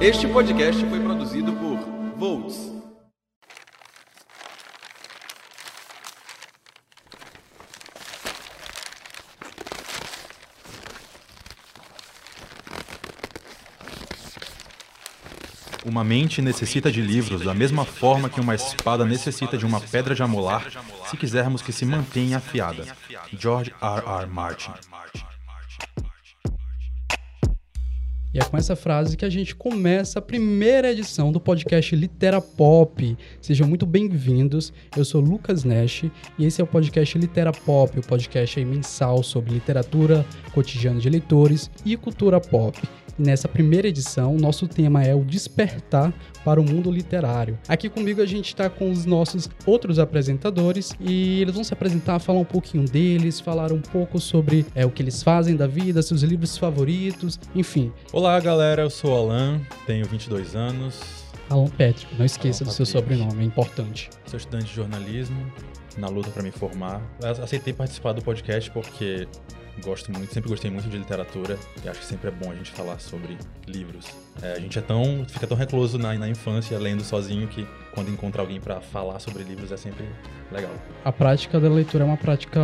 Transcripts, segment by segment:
Este podcast foi produzido por Volts. Uma mente necessita de livros da mesma forma que uma espada necessita de uma pedra de amolar se quisermos que se mantenha afiada. George R. R. Martin. E é com essa frase que a gente começa a primeira edição do podcast Litera Pop. Sejam muito bem-vindos. Eu sou Lucas Nash e esse é o podcast Litera Pop, o podcast mensal sobre literatura, cotidiano de leitores e cultura pop. Nessa primeira edição, nosso tema é o despertar para o mundo literário. Aqui comigo a gente está com os nossos outros apresentadores e eles vão se apresentar, falar um pouquinho deles, falar um pouco sobre é, o que eles fazem da vida, seus livros favoritos, enfim. Olá, galera. Eu sou Alan, tenho 22 anos. Alan Patrick, não esqueça Alan do seu Patrick. sobrenome, é importante. Sou estudante de jornalismo, na luta para me formar. Aceitei participar do podcast porque gosto muito, sempre gostei muito de literatura e acho que sempre é bom a gente falar sobre livros. É, a gente é tão, fica tão recluso na, na infância lendo sozinho que quando encontra alguém para falar sobre livros é sempre legal. A prática da leitura é uma prática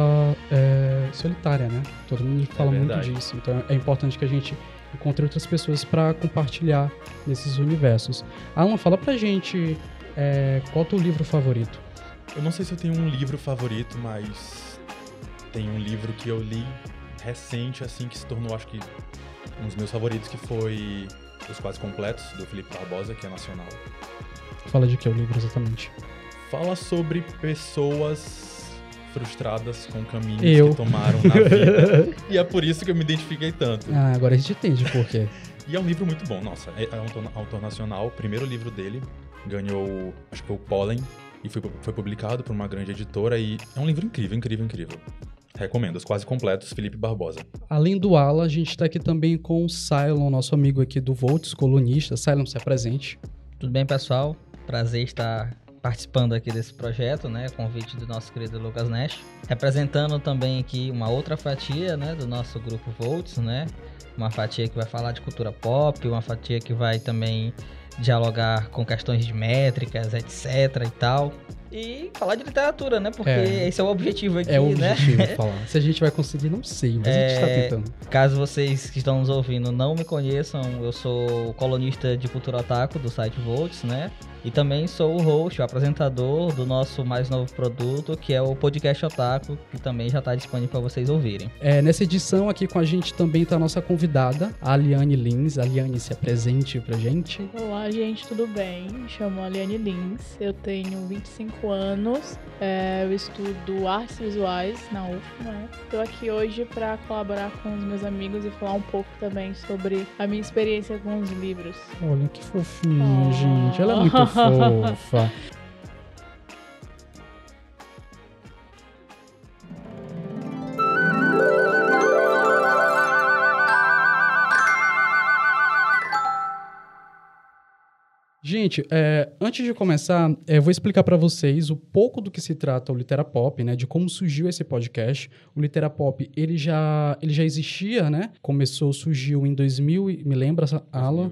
é, solitária, né? Todo mundo fala muito verdade. disso. Então é importante que a gente encontre outras pessoas para compartilhar nesses universos. Alan, fala pra gente é, qual é o teu livro favorito. Eu não sei se eu tenho um livro favorito, mas tem um livro que eu li recente, assim, que se tornou, acho que, um dos meus favoritos, que foi Os Quase Completos, do Felipe Barbosa, que é nacional. Fala de que é o livro exatamente? Fala sobre pessoas frustradas com caminhos Eu. que tomaram na vida. e é por isso que eu me identifiquei tanto. Ah, agora a gente entende por quê. E é um livro muito bom, nossa. É, é um autor, nacional, o primeiro livro dele ganhou, acho que foi o Pollen, e foi, foi publicado por uma grande editora. E é um livro incrível, incrível, incrível. Recomendo, Os Quase Completos, Felipe Barbosa. Além do Alan, a gente está aqui também com o Cylon, nosso amigo aqui do Volts, colunista. Cylon, se apresente. Tudo bem, pessoal? Prazer estar participando aqui desse projeto, né? Convite do nosso querido Lucas Nash. Representando também aqui uma outra fatia, né? Do nosso grupo Volts, né? Uma fatia que vai falar de cultura pop, uma fatia que vai também dialogar com questões de métricas, etc e tal. E falar de literatura, né? Porque É. esse é o objetivo aqui, É o né? objetivo falar. Se a gente vai conseguir, não sei, mas a gente está É, tentando. Caso vocês que estão nos ouvindo não me conheçam, eu sou colunista de cultura otaku do site Volts, né? E também sou o host, o apresentador do nosso mais novo produto, que é o podcast Otaku, que também já está disponível para vocês ouvirem. É, nessa edição aqui com a gente também está a nossa convidada, a Aliane Lins. Aliane, se apresente pra gente. Olá, gente, tudo bem? Me chamo Aliane Lins, eu tenho 25 anos, é, eu estudo artes visuais na UF, né? Estou aqui hoje para colaborar com os meus amigos e falar um pouco também sobre a minha experiência com os livros. Olha que fofinha, Oh. gente. Ela é muito 呵呵。Gente, é, antes de começar, é, eu vou explicar para vocês o pouco do que se trata o Litera Pop, né? De como surgiu esse podcast. O Litera Pop, ele já, ele já existia, né? Começou, surgiu em 2000, e- me lembra, Alan?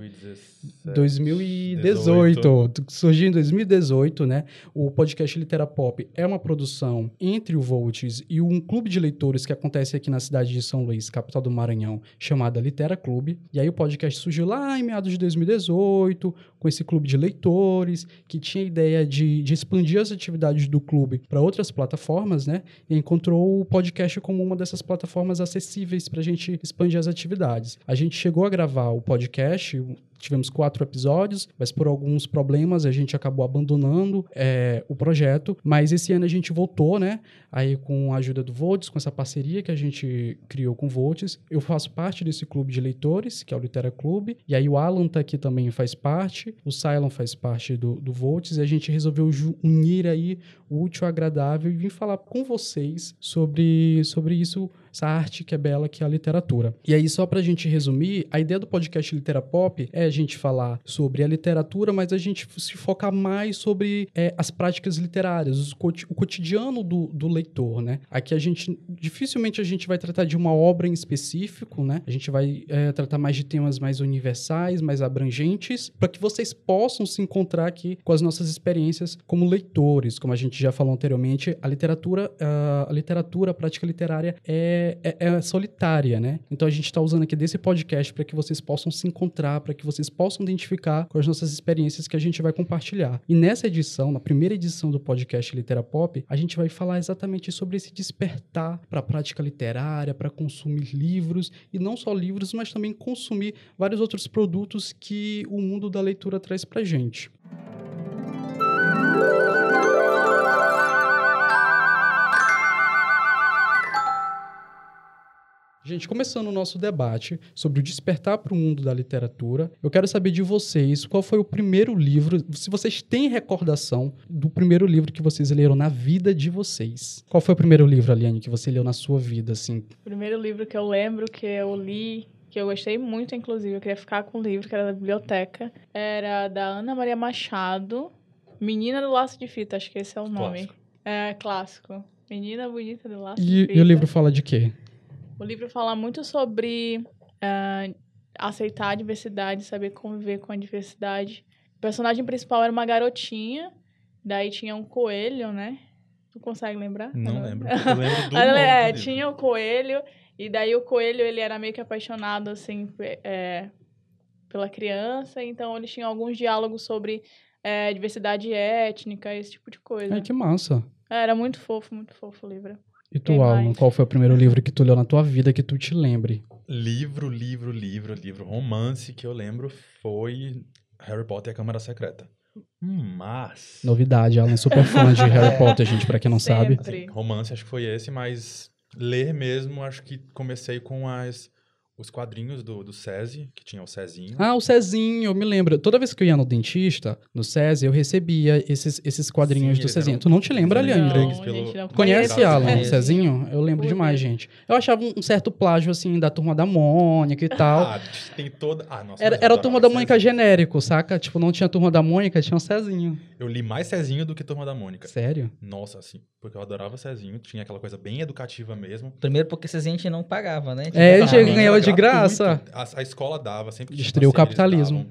2018. Surgiu em 2018, né? O podcast Litera Pop é uma produção entre o Volts e um clube de leitores que acontece aqui na cidade de São Luís, capital do Maranhão, chamada Litera Clube. E aí o podcast surgiu lá em meados de 2018, com esse clube de leitores, que tinha a ideia de, de expandir as atividades do clube para outras plataformas, né? E encontrou o podcast como uma dessas plataformas acessíveis para a gente expandir as atividades. A gente chegou a gravar o podcast, tivemos quatro episódios, mas por alguns problemas a gente acabou abandonando é, o projeto. Mas esse ano a gente voltou, né? Aí com a ajuda do Volts, com essa parceria que a gente criou com o Volts. Eu faço parte desse clube de leitores, que é o Litera Clube. E aí o Alan tá aqui também faz parte, o Cylon faz parte do, do. E a gente resolveu unir aí útil agradável e vir falar com vocês sobre, sobre isso essa arte que é bela, que é a literatura. E aí, só pra gente resumir, a ideia do podcast Literapop é a gente falar sobre a literatura, mas a gente se focar mais sobre é, as práticas literárias, o cotidiano do, do leitor, né? Aqui a gente, dificilmente a gente vai tratar de uma obra em específico, né? A gente vai é, tratar mais de temas mais universais, mais abrangentes, para que vocês possam se encontrar aqui com as nossas experiências como leitores, como a gente já falou anteriormente, a literatura, a, literatura, a prática literária é, é, é solitária, né? Então a gente está usando aqui desse podcast para que vocês possam se encontrar, para que vocês possam identificar com as nossas experiências que a gente vai compartilhar. E nessa edição, na primeira edição do podcast Litera Pop, a gente vai falar exatamente sobre esse despertar para a prática literária, para consumir livros e não só livros, mas também consumir vários outros produtos que o mundo da leitura traz para gente. Gente, começando o nosso debate sobre o despertar para o mundo da literatura, eu quero saber de vocês qual foi o primeiro livro, se vocês têm recordação do primeiro livro que vocês leram na vida de vocês. Qual foi o primeiro livro, Aliane, que você leu na sua vida, assim? O primeiro livro que eu lembro que eu li que eu gostei muito, inclusive, eu queria ficar com o livro, que era da biblioteca, era da Ana Maria Machado, Menina do Laço de Fita, acho que esse é o nome. É, clássico. Menina Bonita do Laço e, de Fita. E o livro fala de quê? O livro fala muito sobre uh, aceitar a diversidade, saber conviver com a diversidade. O personagem principal era uma garotinha, daí tinha um coelho, né? Tu consegue lembrar? Não, não. lembro. Eu lembro do é, tinha o um coelho, e daí o coelho ele era meio que apaixonado, assim, é, pela criança, então eles tinham alguns diálogos sobre é, diversidade étnica, esse tipo de coisa. Ai, que massa. É, era muito fofo, muito fofo o livro. E tu, Alan, qual foi o primeiro livro que tu leu na tua vida que tu te lembre? Livro, livro, livro, livro. Romance que eu lembro foi Harry Potter e a Câmara Secreta. Mas. Novidade, Alan, super fã de Harry Potter, gente, pra quem não Sempre. sabe. romance acho que foi esse, mas ler mesmo, acho que comecei com as os quadrinhos do, do SESI, que tinha o Cezinho. Ah, o Cezinho, eu me lembro. Toda vez que eu ia no dentista, no SESI, eu recebia esses, esses quadrinhos Sim, do Cezinho. Tu não te lembra, Leandro? Não, Conhece, Alan, o Cezinho? Eu lembro demais, gente. Eu achava um certo plágio, assim, da Turma da Mônica e tal. Ah, tem toda... Ah, nossa. Era, era a Turma da Mônica Cezinho. genérico, saca? Tipo, não tinha Turma da Mônica, tinha o Cezinho. Eu li mais Cezinho do que Turma da Mônica. Sério? Nossa, assim, porque eu adorava Cezinho. Tinha aquela coisa bem educativa mesmo. Primeiro porque Cezinho a gente não pagava, né? É, a gente ganhava de graça a, a escola dava, sempre Destruiu o capitalismo.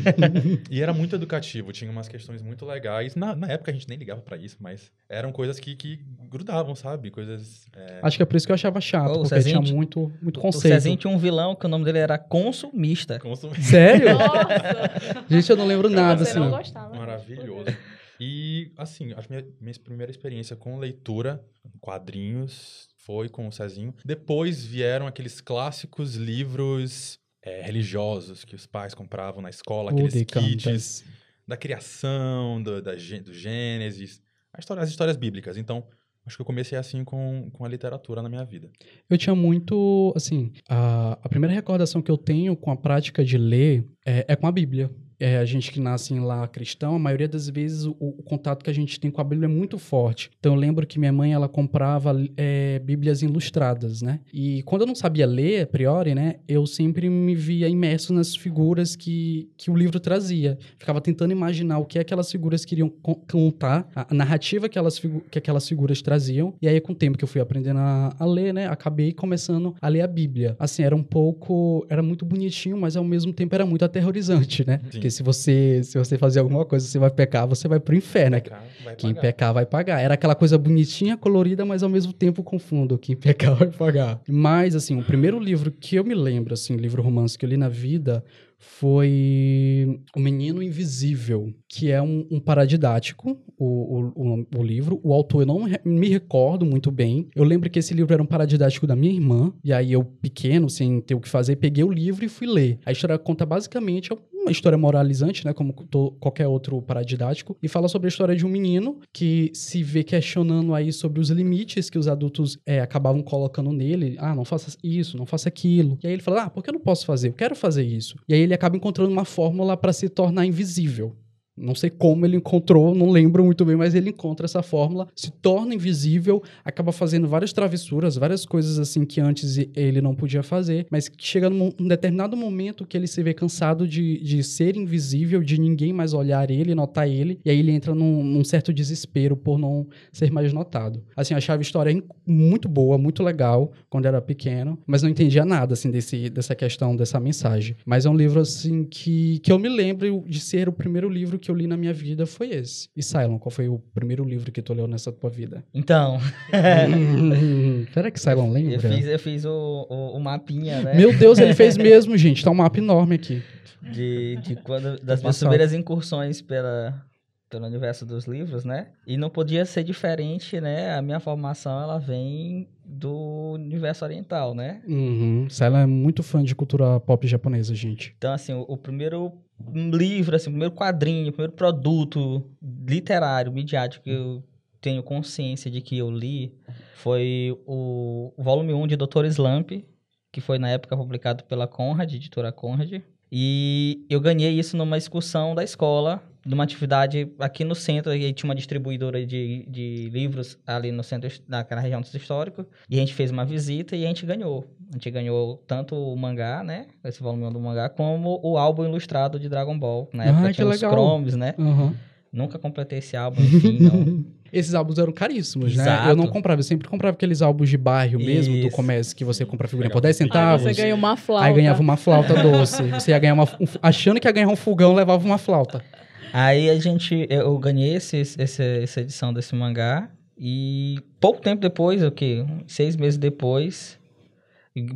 e era muito educativo, tinha umas questões muito legais. Na, na época a gente nem ligava para isso, mas eram coisas que, que grudavam, sabe? Coisas. É... Acho que é por isso que eu achava chato, oh, porque Cezinho, tinha muito, muito conceito. O Cezinho tinha um vilão que o nome dele era Consumista. Consumista. Sério? Nossa. gente, eu não lembro nada, Você assim. Não gostava, Maravilhoso. E, assim, a minha, minha primeira experiência com leitura, quadrinhos, foi com o Cezinho. Depois vieram aqueles clássicos livros é, religiosos que os pais compravam na escola, aqueles kits da criação, do, da, do Gênesis, história, as histórias bíblicas. Então, acho que eu comecei assim com, com a literatura na minha vida. Eu tinha muito, assim, a, a primeira recordação que eu tenho com a prática de ler é, é com a Bíblia é, a gente que nasce em lá cristão, a maioria das vezes o, o, contato que a gente tem com a Bíblia é muito forte. Então eu lembro que minha mãe ela comprava é, Bíblias ilustradas, né? E quando eu não sabia ler a priori, né, eu sempre me via imerso nas figuras que, que o livro trazia. Ficava tentando imaginar o que aquelas figuras queriam contar, a narrativa que, elas, que aquelas figuras traziam. E aí com o tempo que eu fui aprendendo a, a ler, né, acabei começando a ler a Bíblia. Assim, era um pouco, era muito bonitinho, mas ao mesmo tempo era muito aterrorizante, né? Sim. Porque se você, se você fazer alguma coisa, você vai pecar, você vai pro inferno. Né? Pecar, Quem pagar. pecar vai pagar. Era aquela coisa bonitinha, colorida, mas ao mesmo tempo confundo. Quem pecar vai pagar. Mas, assim, o primeiro livro que eu me lembro, assim, livro romance que eu li na vida foi O Menino Invisível, que é um, um paradidático, o, o, o, livro. O autor eu não me recordo muito bem. Eu lembro que esse livro era um paradidático da minha irmã, e aí eu, pequeno, sem ter o que fazer, peguei o livro e fui ler. A história conta basicamente uma história moralizante, né, como qualquer outro paradidático, e fala sobre a história de um menino que se vê questionando aí sobre os limites que os adultos é, acabavam colocando nele. Ah, não faça isso, não faça aquilo. E aí ele fala, ah, por que eu não posso fazer? Eu quero fazer isso. E aí ele acaba encontrando uma fórmula para se tornar invisível. Não sei como ele encontrou, não lembro muito bem, mas ele encontra essa fórmula, se torna invisível, acaba fazendo várias travessuras, várias coisas assim que antes ele não podia fazer, mas chega num um determinado momento que ele se vê cansado de, de ser invisível, de ninguém mais olhar ele, notar ele, e aí ele entra num, num certo desespero por não ser mais notado. Assim, achava a história muito boa, muito legal quando era pequeno, mas não entendia nada assim desse, dessa questão, dessa mensagem. Mas é um livro assim que, que eu me lembro de ser o primeiro livro que eu li na minha vida foi esse. E Cylon, qual foi o primeiro livro que tu leu nessa tua vida? Então. Será que Cylon lembra? Eu fiz, eu fiz o, o, o, mapinha, né? Meu Deus, ele fez mesmo, gente. Tá um mapa enorme aqui. De, de quando, das minhas primeiras incursões pela, pelo universo dos livros, né? E não podia ser diferente, né? A minha formação, ela vem do universo oriental, né? Uhum. Ela é muito fã de cultura pop japonesa, gente. Então, assim, o, o primeiro livro, assim, primeiro quadrinho, primeiro produto literário, midiático que eu tenho consciência de que eu li foi o, o volume 1 de Dr. Slump, que foi na época publicado pela Conrad, editora Conrad. E eu ganhei isso numa excursão da escola, numa atividade aqui no centro, e tinha uma distribuidora de, de livros ali no centro, naquela região do centro histórico, e a gente fez uma visita e a gente ganhou. A gente ganhou tanto o mangá, né, esse volume do mangá, como o álbum ilustrado de Dragon Ball. Na época ah, tinha os Chromes, né? Uhum. Nunca completei esse álbum, enfim, não... Esses álbuns eram caríssimos, Exato. né? Eu não comprava, eu sempre comprava aqueles álbuns de bairro mesmo, Isso. do comércio, que você compra figurinha por 10 centavos. Aí você ganha uma flauta. Aí ganhava uma flauta doce. Você ia ganhar uma... Achando que ia ganhar um fogão, levava uma flauta. Aí a gente, eu ganhei esse, esse, essa edição desse mangá e pouco tempo depois, o que, seis meses depois,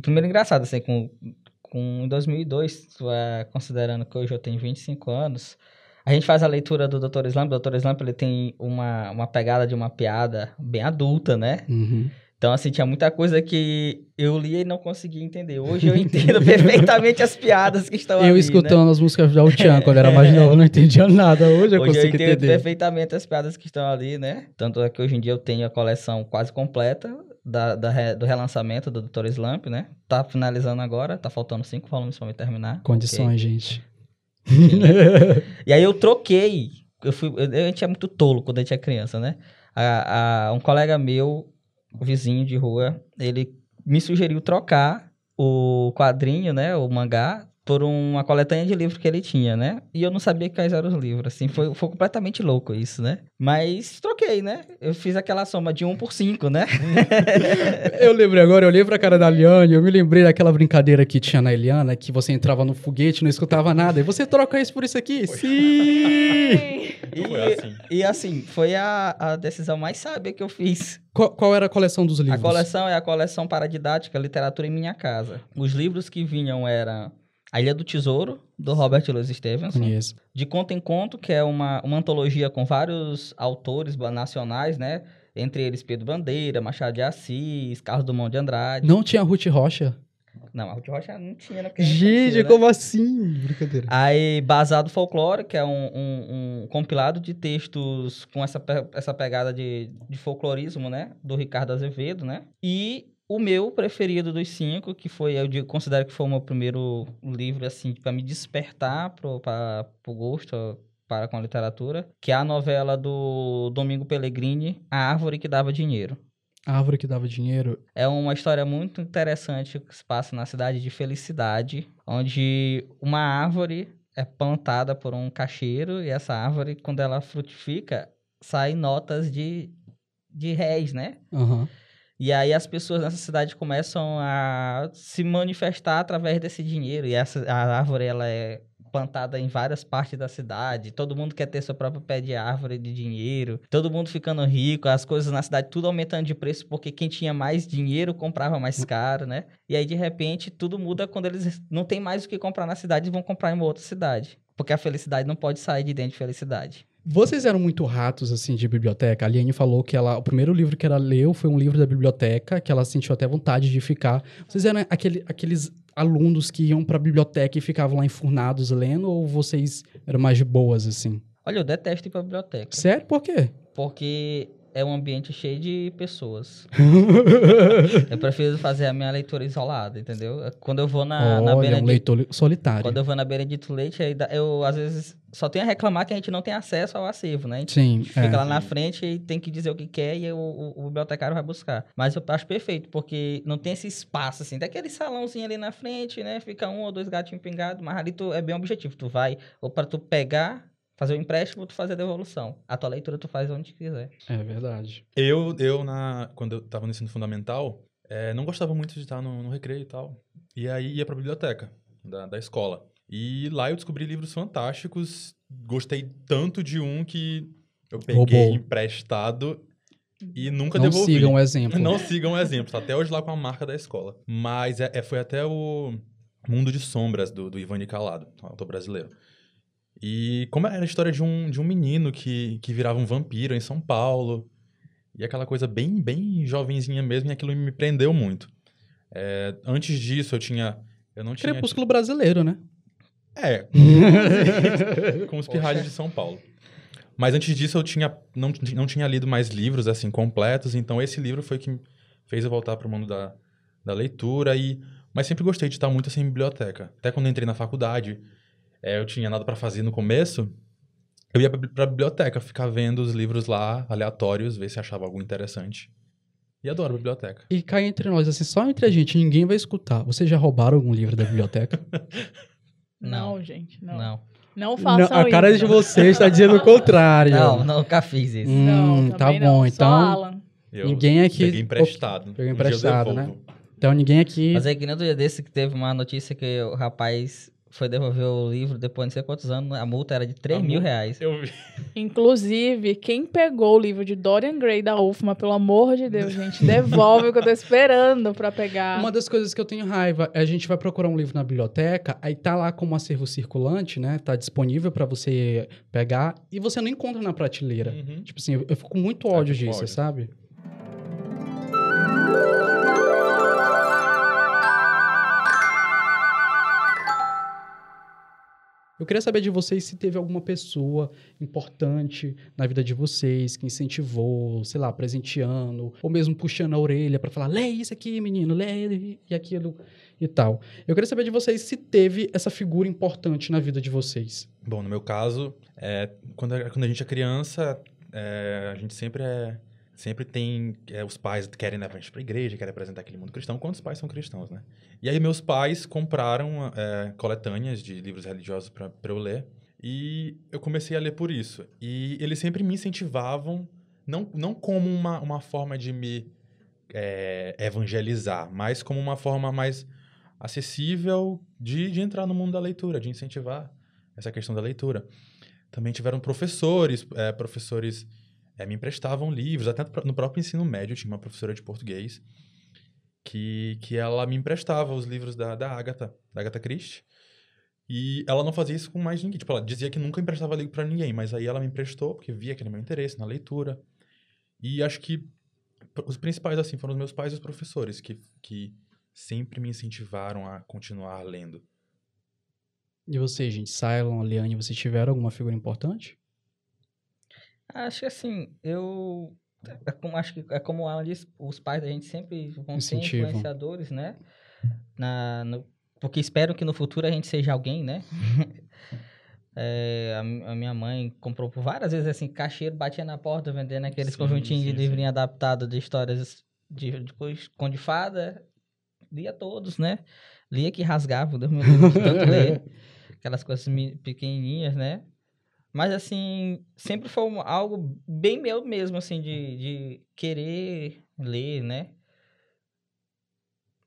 primeiro engraçado, assim, com, com em 2002, é, considerando que hoje eu tenho 25 anos, a gente faz a leitura do Dr. Slump, o Dr. Slump ele tem uma, uma pegada de uma piada bem adulta, né? Uhum. Então, assim, tinha muita coisa que eu lia e não conseguia entender. Hoje eu entendo perfeitamente as piadas que estão eu ali, Eu escutando né? as músicas do Chan quando era mais novo, eu não entendia nada. Hoje eu hoje consigo eu entendo entender. perfeitamente as piadas que estão ali, né? Tanto é que hoje em dia eu tenho a coleção quase completa da, da do relançamento do Dr. Slump, né? Tá finalizando agora, tá faltando cinco volumes para me terminar. Condições, okay. gente. e aí eu troquei. Eu fui, eu, a gente é muito tolo quando a gente é criança, né? A, a, um colega meu vizinho de rua, ele me sugeriu trocar o quadrinho, né, o mangá, por uma coletânea de livros que ele tinha, né? E eu não sabia quais eram os livros, assim, foi, foi completamente louco isso, né? Mas troquei, né? Eu fiz aquela soma de um por cinco, né? eu lembrei agora, eu olhei pra cara da Liane, eu me lembrei daquela brincadeira que tinha na Eliana, que você entrava no foguete, não escutava nada, e você troca isso por isso aqui? Foi. Sim! e, assim. e assim, foi a, a decisão mais sábia que eu fiz. Qual, qual, era a coleção dos livros? A coleção é a coleção paradidática Literatura em Minha Casa. Os livros que vinham eram A Ilha do Tesouro, do Robert Louis Stevenson. Conheço. De Conto em Conto, que é uma, uma antologia com vários autores nacionais, né? Entre eles Pedro Bandeira, Machado de Assis, Carlos Dumont de Andrade. Não tinha Ruth Rocha? Não, a Ruth Rocha não tinha. Não Gente, né? como assim? Brincadeira. Aí, Basado Folclore, que é um, um, um, compilado de textos com essa, essa pegada de, de folclorismo, né? Do Ricardo Azevedo, né? E o meu preferido dos cinco, que foi, eu considero que foi o meu primeiro livro, assim, para me despertar pro gosto para com a literatura, que é a novela do Domingo Pellegrini, A Árvore que Dava Dinheiro. A árvore que dava dinheiro. É uma história muito interessante que se passa na cidade de Felicidade, onde uma árvore é plantada por um cacheiro e essa árvore, quando ela frutifica, saem notas de, de réis, né? Uhum. E aí as pessoas nessa cidade começam a se manifestar através desse dinheiro. E essa a árvore ela é plantada em várias partes da cidade, todo mundo quer ter seu próprio pé de árvore de dinheiro, todo mundo ficando rico, as coisas na cidade tudo aumentando de preço porque quem tinha mais dinheiro comprava mais caro, né? E aí de repente tudo muda quando eles não tem mais o que comprar na cidade e vão comprar em uma outra cidade, porque a felicidade não pode sair de dentro de felicidade. Vocês eram muito ratos, assim, de biblioteca? A Liane falou que ela, o primeiro livro que ela leu foi um livro da biblioteca, que ela sentiu até vontade de ficar. Vocês eram aquele, aqueles alunos que iam pra biblioteca e ficavam lá enfurnados lendo, ou vocês eram mais de boas, assim? Olha, eu detesto ir pra biblioteca. Sério? Por quê? Porque é um ambiente cheio de pessoas. eu prefiro fazer a minha leitura isolada, entendeu? Quando eu vou na, na Olha, um Benedito, leitor solitário. quando eu vou na Benedito Leite, aí eu às vezes só tenho a reclamar que a gente não tem acesso ao acervo, né? A gente Sim, fica é. lá na frente e tem que dizer o que quer e o, o- o bibliotecário vai buscar. Mas eu acho perfeito, porque não tem esse espaço, assim, tem aquele salãozinho ali na frente, né? Fica um ou dois gatinhos pingados, mas ali tu, é bem objetivo. Tu vai, ou para tu pegar, fazer o empréstimo, ou tu fazer a devolução. A tua leitura tu faz onde quiser. É verdade. Eu, eu na, quando eu tava no ensino fundamental, eh, não gostava muito de estar no, no recreio e tal. E aí ia pra biblioteca da, da escola. E lá eu descobri livros fantásticos. Gostei tanto de um que eu peguei Roubou. emprestado e nunca Não devolvi. sigam o exemplo. Não sigam o exemplo. Tá até hoje lá com a marca da escola. Mas é, é- foi até o Mundo de Sombras, do, do Ivan Calado, autor brasileiro. E como era a história de um, de um menino que, que virava um vampiro em São Paulo. E aquela coisa bem, bem jovenzinha mesmo, e aquilo me prendeu muito. É, antes disso, eu tinha... Eu não tinha... Crepúsculo brasileiro, né? É, com os pirralhos de São Paulo. Mas antes disso eu tinha não, não tinha lido mais livros assim completos, então esse livro foi que me fez eu voltar para o mundo da, da leitura e mas sempre gostei de estar muito assim em biblioteca. Até quando entrei na faculdade, é, eu tinha nada para fazer no começo, eu ia para a biblioteca ficar vendo os livros lá aleatórios, ver se achava algum interessante. E adoro a biblioteca. E cá entre nós, assim, só entre a gente, ninguém vai escutar. Vocês já roubaram algum livro da biblioteca? Não, gente, não. Não, Não. façam Não, a cara isso. de vocês está dizendo o contrário. Não, não, nunca fiz isso. Hum, Não, tá bom, não. então- Alan. Ninguém aqui. peguei emprestado. Um eu emprestado, né? devolvo. Então ninguém aqui. Mas aí que nem outro dia desse que teve uma notícia que o rapaz foi devolver o livro depois de não sei quantos anos, a multa era de 3 A mil multa- reais. Eu vi. Inclusive, quem pegou o livro de Dorian Gray da UFMA, pelo amor de Deus, gente, devolve o que eu tô esperando pra pegar. Uma das coisas que eu tenho raiva é a gente vai procurar um livro na biblioteca, aí tá lá como acervo circulante, né? Tá disponível pra você pegar e você não encontra na prateleira. Uhum. Tipo assim, eu, eu fico com muito É, ódio com disso, ódio. sabe? Eu queria saber de vocês se teve alguma pessoa importante na vida de vocês que incentivou, sei lá, presenteando, ou mesmo puxando a orelha pra falar, lê isso aqui, menino, lê e aquilo e tal. Eu queria saber de vocês se teve essa figura importante na vida de vocês. Bom, no meu caso, é, quando, a- quando a gente é criança, é, a gente sempre é. Sempre tem. é, os pais querem levar a gente igreja, querem apresentar aquele mundo cristão, quando os pais são cristãos, né? E aí, meus pais compraram é, coletâneas de livros religiosos pra eu ler. E eu comecei a ler por isso. E eles sempre me incentivavam, não, não como uma, uma forma de me é, evangelizar, mas como uma forma mais acessível de, de entrar no mundo da leitura, de incentivar essa questão da leitura. Também tiveram professores, é, professores é, me emprestavam livros, até no próprio ensino médio tinha uma professora de português que, que ela me emprestava os livros da, da Agatha, da Agatha Christie. E ela não fazia isso com mais ninguém. Tipo, ela dizia que nunca emprestava livro pra ninguém, mas aí ela me emprestou, porque via que era meu interesse na leitura. E acho que os principais, assim, foram os meus pais e os professores, que, que sempre me incentivaram a continuar lendo. E vocês, gente? Cylon, Liane, vocês tiveram alguma figura importante? Acho que assim, eu. É como, acho que é como o Alan disse, os pais da gente sempre vão ser influenciadores, né? Na, no- porque esperam que no futuro a gente seja alguém, né? É, a, a minha mãe comprou por várias vezes assim, caixeiro, batia na porta vendendo aqueles Sim, conjuntinhos de sim, sim. livrinho adaptado de histórias de, de de fada. Lia todos, né? Lia que rasgava, Deus me livre de tanto ler. Aquelas coisas pequenininhas, né? Mas, assim, sempre foi algo bem meu mesmo, assim, de, de querer ler, né?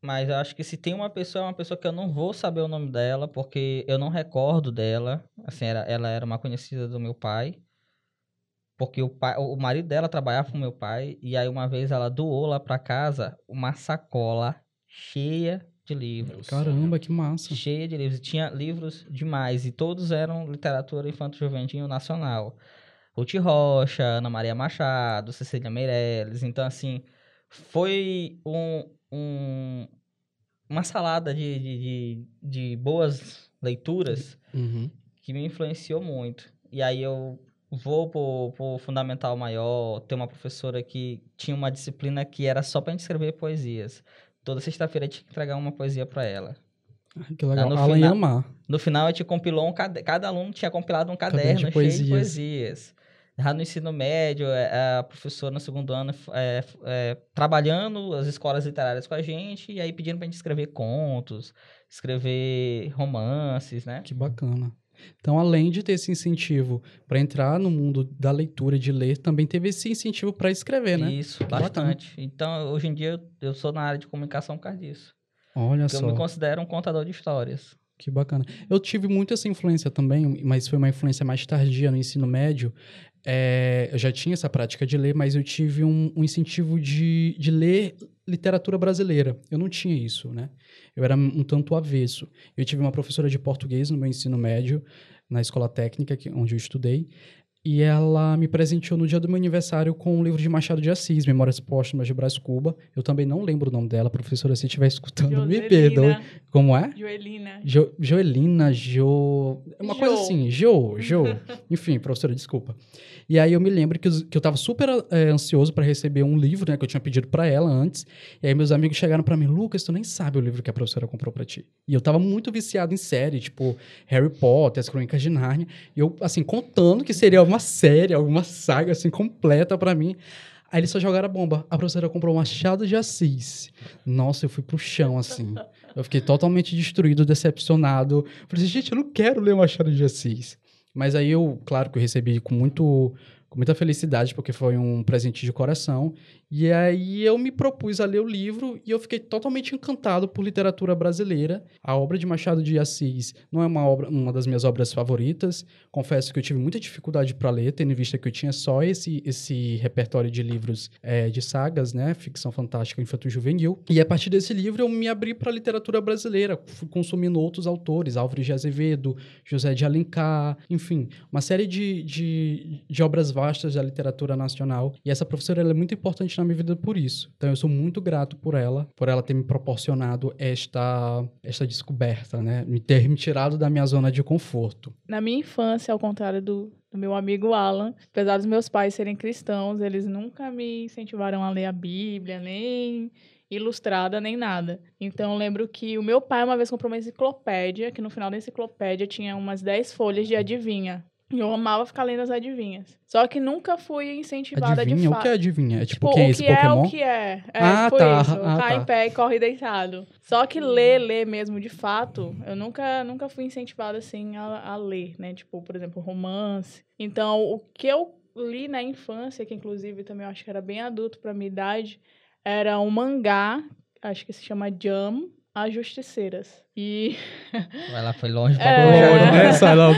Mas eu acho que se tem uma pessoa, é uma pessoa que eu não vou saber o nome dela, porque eu não recordo dela. Assim, era, ela era uma conhecida do meu pai. Porque o, pai, o marido dela trabalhava com meu pai. E aí, uma vez, ela doou lá pra casa uma sacola cheia de livros Caramba, que massa. cheia de livros. Tinha livros demais e todos eram literatura infanto-juvenil nacional. Ruth Rocha, Ana Maria Machado, Cecília Meirelles. Então, assim, foi um, um- uma salada de, de, de, de boas leituras Uhum. que me influenciou muito. E aí eu vou pro, pro fundamental maior, ter uma professora que tinha uma disciplina que era só pra gente escrever poesias. Toda sexta-feira tinha que entregar uma poesia pra ela. Que legal. no Alan final- ia amar. No final, a gente compilou um cade... cada aluno tinha compilado um Caderno de cheio poesias. de poesias. Já no ensino médio, é, a professora no segundo ano é, é, trabalhando as escolas literárias com a gente e aí pedindo pra gente escrever contos, escrever romances, né? Que bacana. Então, além de ter esse incentivo para entrar no mundo da leitura, de ler, também teve esse incentivo para escrever, né? Isso, bastante. Então, hoje em dia, eu, sou na área de comunicação por causa disso. Olha Porque eu só. me considero um contador de histórias. Que bacana. Eu tive muito essa influência também, mas foi uma influência mais tardia no ensino médio. É, eu já tinha essa prática de ler, mas eu tive um, um incentivo de, de ler literatura brasileira. Eu não tinha isso, né? Eu era um tanto avesso. Eu tive uma professora de português no meu ensino médio, na escola técnica, que, onde eu estudei, e ela me presenteou no dia do meu aniversário com um livro de Machado de Assis, Memórias Póstumas de Brás Cuba. Eu também não lembro o nome dela, professora, se estiver escutando, me perdoe. Como é? Joelina. Jo, Joelina, Jo. é Uma coisa Jo. assim, Jo, Jo. Enfim, professora, desculpa. E aí eu me lembro que, que eu tava super eh, ansioso para receber um livro, né, que eu tinha pedido para ela antes. E aí meus amigos chegaram para mim, Lucas, tu nem sabe o livro que a professora comprou para ti. E eu tava muito viciado em série, tipo Harry Potter, As Crônicas de Nárnia. E eu, assim, contando que seria uma série, alguma saga, assim, completa para mim. Aí eles só jogaram a bomba. A professora comprou Machado de Assis. Nossa, eu fui pro chão, assim. Eu fiquei totalmente destruído, decepcionado. Falei assim, gente, eu não quero ler Machado de Assis. Mas aí eu, claro que eu recebi com muito com muita felicidade, porque foi um presente de coração. E aí eu me propus a ler o livro e eu fiquei totalmente encantado por literatura brasileira. A obra de Machado de Assis não é uma obra, uma das minhas obras favoritas. Confesso que eu tive muita dificuldade para ler, tendo em vista que eu tinha só esse, esse repertório de livros eh, de sagas, né, ficção fantástica, infantil juvenil. E a partir desse livro eu me abri para a literatura brasileira, fui consumindo outros autores, Álvares de Azevedo, José de Alencar, enfim, uma série de, de, de obras vastas da literatura nacional. E essa professora é muito importante na minha vida por isso. Então eu sou muito grato por ela, por ela ter me proporcionado esta, esta descoberta, né? Me ter me tirado da minha zona de conforto. Na minha infância, ao contrário do, do meu amigo Alan, apesar dos meus pais serem cristãos, eles nunca me incentivaram a ler a Bíblia, nem ilustrada, nem nada. Então, eu lembro que o meu pai uma vez comprou uma enciclopédia, que no final da enciclopédia tinha umas 10 folhas de adivinha. E eu amava ficar lendo as adivinhas. Só que nunca fui incentivada Adivinha? de O fato. que é adivinha? É tipo, Tipo, quem é o esse que é Pokémon? o que é. É, Ah, tipo tá. isso. Ah, Cai tá. em pé e corre deitado. Só que ler, ler mesmo, de fato, eu nunca, nunca fui incentivada, assim, a, a ler, né? Tipo, por exemplo, romance. Então, o que eu li na infância, que inclusive também eu acho que era bem adulto pra minha idade, era um mangá, acho que se chama Jam, As Justiceiras. E Ela foi longe pra É. nem sai lá.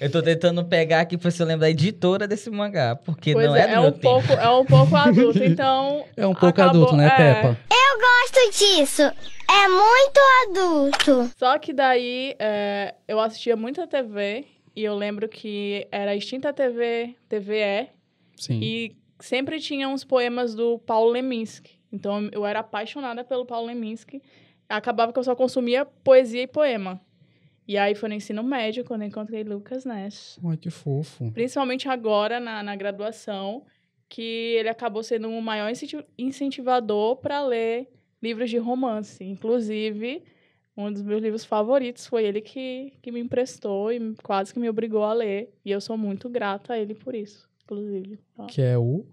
Eu tô tentando pegar aqui pra ver se eu lembro da editora desse mangá, porque pois não é, é, do é meu um tempo. pouco, é um pouco adulto. Então, É um pouco Acabou- adulto, né, é. Peppa? gosto disso. É muito adulto. Só que daí é, eu assistia muita TV e eu lembro que era a extinta TV, TVE, Sim. e sempre tinha uns poemas do Paulo Leminski. Então eu era apaixonada pelo Paulo Leminski. Acabava que eu só consumia poesia e poema. E aí foi no ensino médio quando eu encontrei Lucas Nash. Ai, que fofo. Principalmente agora na, na graduação, que ele acabou sendo um maior incenti- incentivador para ler livros de romance. Inclusive, um dos meus livros favoritos foi ele que, que me emprestou e quase que me obrigou a ler. E eu sou muito grata a ele por isso, inclusive. Ó. Que é o...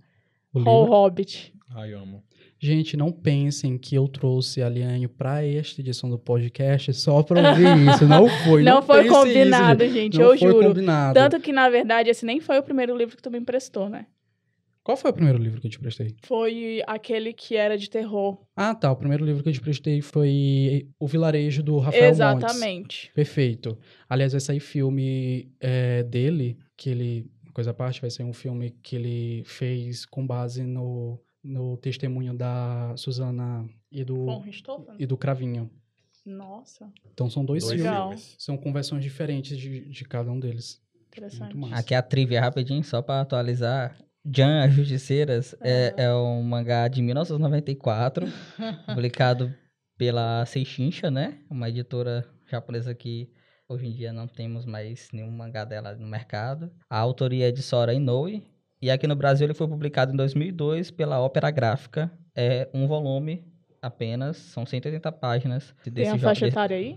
O O. Hobbit. Ai, amo. Gente, não pensem que eu trouxe a Liane pra esta edição do podcast só pra ouvir isso. Não foi. não, foi pensem isso, combinado, gente, Não eu foi juro. combinado. Tanto que, na verdade, esse nem foi o primeiro livro que tu me emprestou, né? Qual foi o primeiro livro que eu te prestei? Foi aquele que era de terror. Ah, tá. O primeiro livro que eu te prestei foi O Vilarejo, do Rafael Montes. Exatamente. Perfeito. Aliás, vai sair filme é, dele, que ele... Coisa à parte, vai ser um filme que ele fez com base no, no testemunho da Suzana e do, e do Cravinho. Nossa, Então são dois, Dois filmes. São conversões diferentes de, de cada um deles. interessante. Aqui a trivia rapidinho, só pra atualizar. Jan, As Justiceiras, é, é um mangá de 1994, publicado pela Seishinsha, né? Uma editora japonesa que Hoje em dia não temos mais nenhum mangá dela no mercado. A autoria é de Sora Inoue. E aqui no Brasil ele foi publicado em 2002 pela Ópera Gráfica. É um volume apenas, são 180 páginas. Tem desse a jo- faixa desse- etária aí?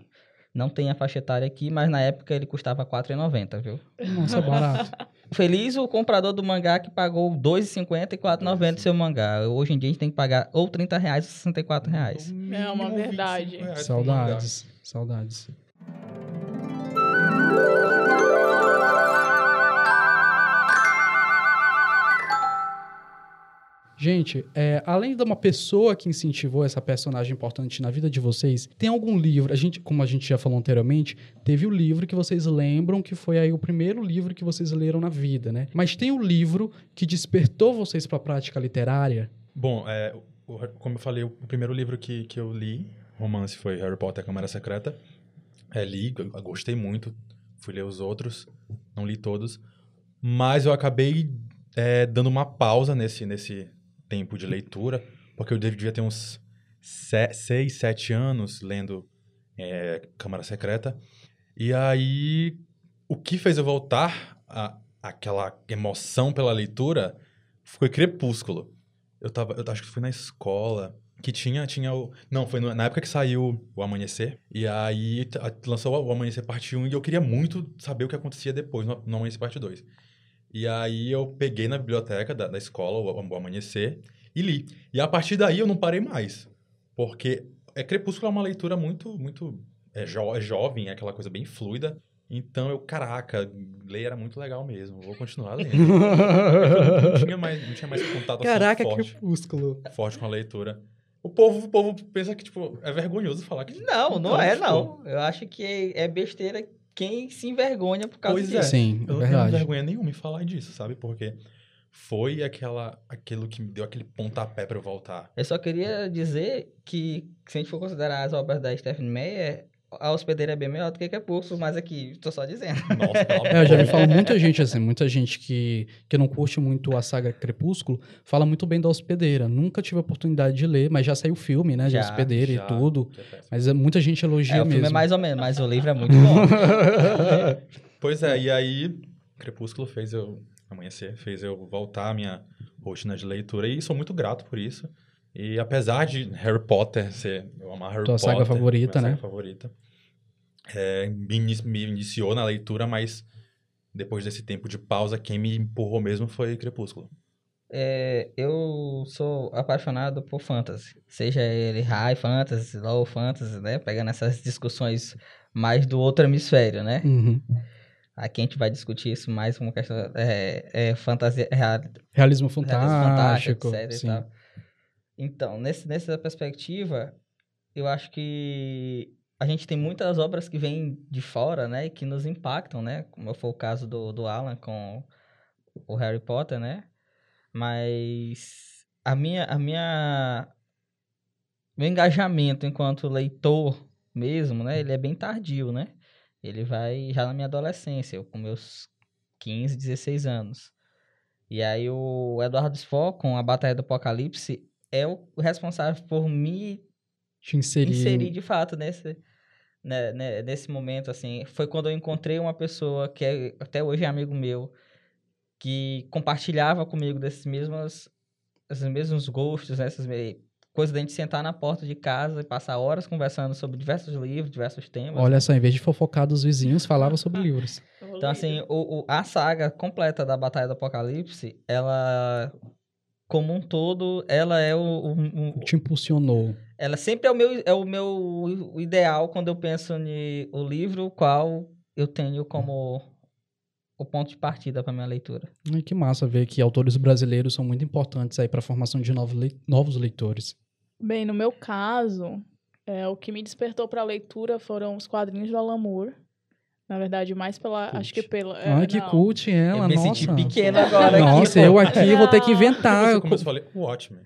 Não tem a faixa etária aqui, mas na época ele custava R$ 4,90, viu? Nossa, barato. Feliz o comprador do mangá que pagou R$ 2,50 e R$ 4,90 seu mangá. Hoje em dia a gente tem que pagar ou 30 reais ou 64 reais. É uma verdade. Saudades. Saudades. Gente, é, além de uma pessoa que incentivou essa personagem importante na vida de vocês, tem algum livro? A gente, como a gente já falou anteriormente, teve o livro que vocês lembram que foi aí o primeiro livro que vocês leram na vida, né? Mas tem o livro que despertou vocês para a prática literária? Bom, é, como eu falei, o primeiro livro que, que eu li, romance, foi Harry Potter, a Câmara Secreta. É, li, gostei muito, fui ler os outros, não li todos, mas eu acabei é, dando uma pausa nesse, nesse tempo de leitura, porque eu devia ter uns 6, 7 anos lendo é, Câmara Secreta, e aí o que fez eu voltar a, aquela emoção pela leitura foi Crepúsculo. Eu tava, eu acho que foi na escola que tinha, tinha o, não, foi na época que saiu o Amanhecer, e aí lançou o Amanhecer parte 1 e eu queria muito saber o que acontecia depois no, no Amanhecer parte 2. E aí eu peguei na biblioteca da, da escola o, o Amanhecer e li. E a partir daí eu não parei mais, porque é Crepúsculo é uma leitura muito muito é, jo, é jovem, é aquela coisa bem fluida. Então eu, caraca, ler era muito legal mesmo. Vou continuar lendo. Não tinha mais, não tinha mais contato assim, Caraca, forte, Crepúsculo. forte com a leitura. O povo, o povo pensa que, tipo, é vergonhoso falar que. Não, não, Não, é, tipo- não. Eu acho que é besteira quem se envergonha por causa Pois disso. é. Sim, Eu não tenho verdade. vergonha nenhuma em falar disso, sabe? Porque foi aquela, aquilo que me deu aquele pontapé pra eu voltar. Eu só queria dizer que, se a gente for considerar as obras da Stephanie Meyer, a hospedeira é bem melhor do que Crepúsculo, mas aqui, tô só dizendo. Nossa, pelo É, eu já me fala muita gente assim, muita gente que, que não curte muito a saga Crepúsculo, fala muito bem da Hospedeira. Nunca tive a oportunidade de ler, mas já saiu o filme, né, de Já, Hospedeira Já, e tudo. Mas é, muita gente elogia É, o mesmo. filme é mais ou menos, mas o livro é muito bom. Pois é, e aí Crepúsculo fez eu amanhecer, fez eu voltar à minha rotina de leitura e sou muito grato por isso. E apesar de Harry Potter ser eu amar Harry Tua Potter, saga favorita, minha né? saga favorita, é, me, me iniciou na leitura, mas depois desse tempo de pausa, quem me empurrou mesmo foi Crepúsculo. É, eu sou apaixonado por fantasy, seja ele high fantasy, low fantasy, né? Pegando essas discussões mais do outro hemisfério, né? Uhum. Aqui a gente vai discutir isso mais como questão é, é fantasia, real- Realismo realismo fantástico. etc. e sim. Então, nesse, nessa perspectiva, eu acho que a gente tem muitas obras que vêm de fora, né? E que nos impactam, né? Como foi o caso do, do Alan com o Harry Potter, né? Mas a minha, a minha... Meu engajamento enquanto leitor mesmo, né? Ele é bem tardio, né? Ele vai já na minha adolescência, com meus 15, 16 anos. E aí o Eduardo Spohr, com a Batalha do Apocalipse, é o responsável por me Te inserir. inserir de fato nesse, né, né, nesse momento, assim. Foi quando eu encontrei uma pessoa que é- até hoje é amigo meu, que compartilhava comigo desses mesmos, esses mesmos gostos, né, essas coisas da gente sentar na porta de casa e passar horas conversando sobre diversos livros, diversos temas. Olha só, em vez de fofocar dos vizinhos, falava sobre livros. Então, assim, o, o- a saga completa da Batalha do Apocalipse, ela, como um todo, ela é o, o- o- Te impulsionou. ela sempre é o meu, é o meu ideal quando eu penso no livro, qual eu tenho como o ponto de partida para minha leitura. Ai, que massa ver que autores brasileiros são muito importantes aí para a formação de novos, lei- novos leitores. Bem, no meu caso, é, o que me despertou para a leitura foram os quadrinhos do Alan Moore. Na verdade, mais pela. Cult. Acho que pela. é, Ai, que não. cult ela, eu me nossa. senti pequeno agora. Nossa, aqui, eu aqui vou ter que inventar. A ler o Watchmen.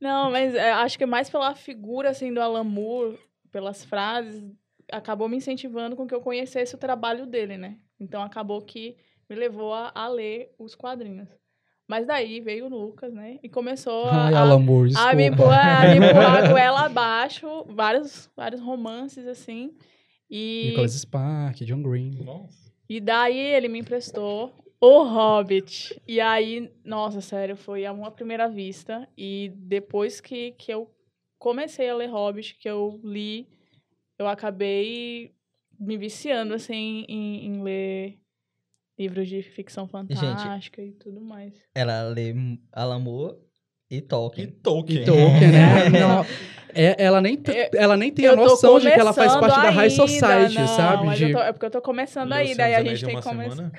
Não, mas é, acho que mais pela figura assim, do Alan Moore, pelas frases, acabou me incentivando com que eu conhecesse o trabalho dele, né? Então acabou que me levou a, a ler os quadrinhos. Mas daí veio o Lucas, né? E começou a, Ai, a- Alan Moore, a me, desculpa. empurrar, a me empurrar a goela abaixo, vários, vários romances, assim. E, Nicholas Spark, John Green. Nossa. e daí ele me emprestou O Hobbit. E aí, nossa, sério, foi amor à primeira vista. E depois que, que eu comecei a ler Hobbit, que eu li, eu acabei me viciando, assim, em, em ler livros de ficção fantástica e tudo mais. Ela lê Alan Moore e E Tolkien. Tolkien. E Tolkien, né? É. Não, é- ela, nem, Eu- ela nem tem a Eu noção de que ela faz parte da High ainda, Society, não, sabe? mas De- eu tô- é porque eu tô começando Leu aí, daí a gente tem que começar.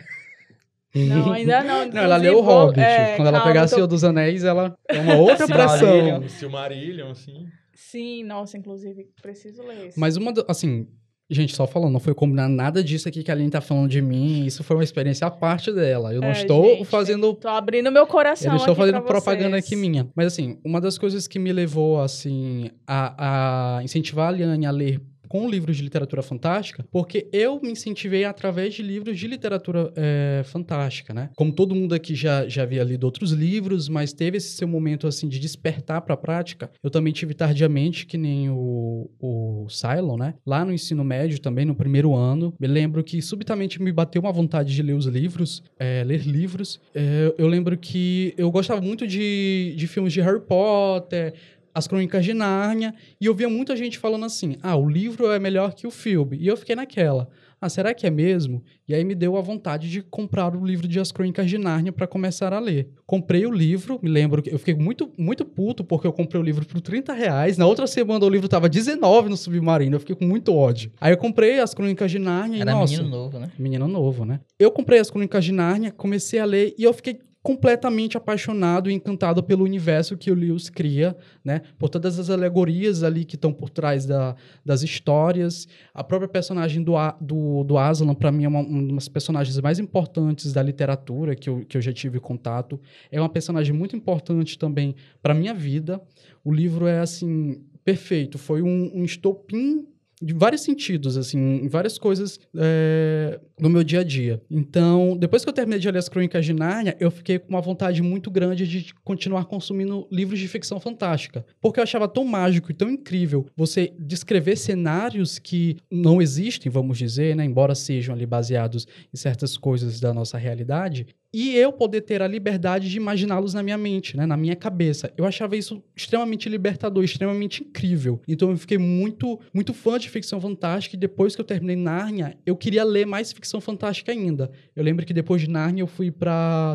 Não, ainda não. Não, ela leu o Hobbit. é, Quando ela calma, pegar tô- Senhor dos Anéis, ela é uma outra Silmarillion. pressão. O Silmarillion, assim. Sim, nossa, inclusive, preciso ler esse. Mas uma, do- assim, gente, só falando, não foi combinar nada disso aqui que a Aline tá falando de mim. Isso foi uma experiência à parte dela. Eu não É, estou gente, fazendo Tô abrindo meu coração Eu estou aqui fazendo propaganda vocês. aqui minha. Mas assim, uma das coisas que me levou assim a, a incentivar a Liane a ler com livros de literatura fantástica, porque eu me incentivei através de livros de literatura é, fantástica, né? Como todo mundo aqui já, já havia lido outros livros, mas teve esse seu momento assim de despertar para a prática. Eu também tive tardiamente, que nem o, o Cylon, né? Lá no ensino médio também, no primeiro ano, me lembro que subitamente me bateu uma vontade de ler os livros, é, ler livros. É, eu lembro que eu gostava muito de, de filmes de Harry Potter, as Crônicas de Nárnia, e eu via muita gente falando assim: ah, o livro é melhor que o filme. E eu fiquei naquela. Ah, será que é mesmo? E aí me deu a vontade de comprar o livro de As Crônicas de Nárnia para começar a ler. Comprei o livro, me lembro que eu fiquei muito, muito puto porque eu comprei o livro por 30 reais. Na outra semana o livro tava 19 no Submarino, eu fiquei com muito ódio. Aí eu comprei As Crônicas de Nárnia e Era nossa, menino novo, né? Menino novo, né? Eu comprei as Crônicas de Nárnia, comecei a ler e eu fiquei completamente apaixonado e encantado pelo universo que o Lewis cria, né? Por todas as alegorias ali que estão por trás da, das histórias. A própria personagem do, do, do Aslan, para mim, é uma, uma das personagens mais importantes da literatura que eu, que eu já tive contato. É uma personagem muito importante também para minha vida. O livro é, assim, perfeito. Foi um, um estopim de vários sentidos, assim, várias coisas é, no meu dia a dia. Então, depois que eu terminei de ler as Crônicas de Nárnia, eu fiquei com uma vontade muito grande de continuar consumindo livros de ficção fantástica, porque eu achava tão mágico e tão incrível você descrever cenários que não existem, vamos dizer, né, embora sejam ali baseados em certas coisas da nossa realidade, e eu poder ter a liberdade de imaginá-los na minha mente, né, na minha cabeça. Eu achava isso extremamente libertador, extremamente incrível. Então eu fiquei muito, muito fã de ficção fantástica e depois que eu terminei Nárnia, eu queria ler mais ficção fantástica ainda. Eu lembro que depois de Nárnia eu fui para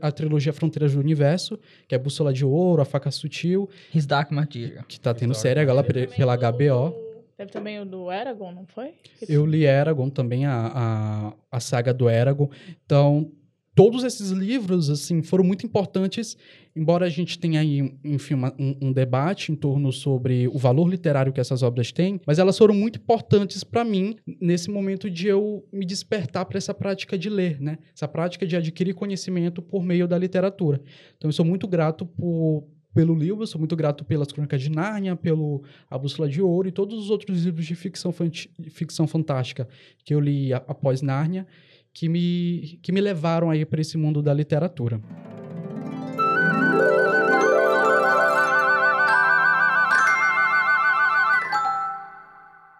a trilogia Fronteiras do Universo, que é Bússola de Ouro, A Faca Sutil, His Dark Material. que tá tendo Dark série agora pela HBO. Teve também o do Eragon, não foi? Eu li Eragon também, a, a, a saga do Eragon. Então, todos esses livros, assim, foram muito importantes, embora a gente tenha aí, enfim, uma- um, um debate em torno sobre o valor literário que essas obras têm, mas elas foram muito importantes para mim nesse momento de eu me despertar para essa prática de ler, né? Essa prática de adquirir conhecimento por meio da literatura. Então, eu sou muito grato por pelo livro, sou muito grato pelas Crônicas de Nárnia, pelo A Bússola de Ouro e todos os outros livros de ficção, ficção fantástica que eu li a- após Nárnia, que me, que me levaram aí para esse mundo da literatura.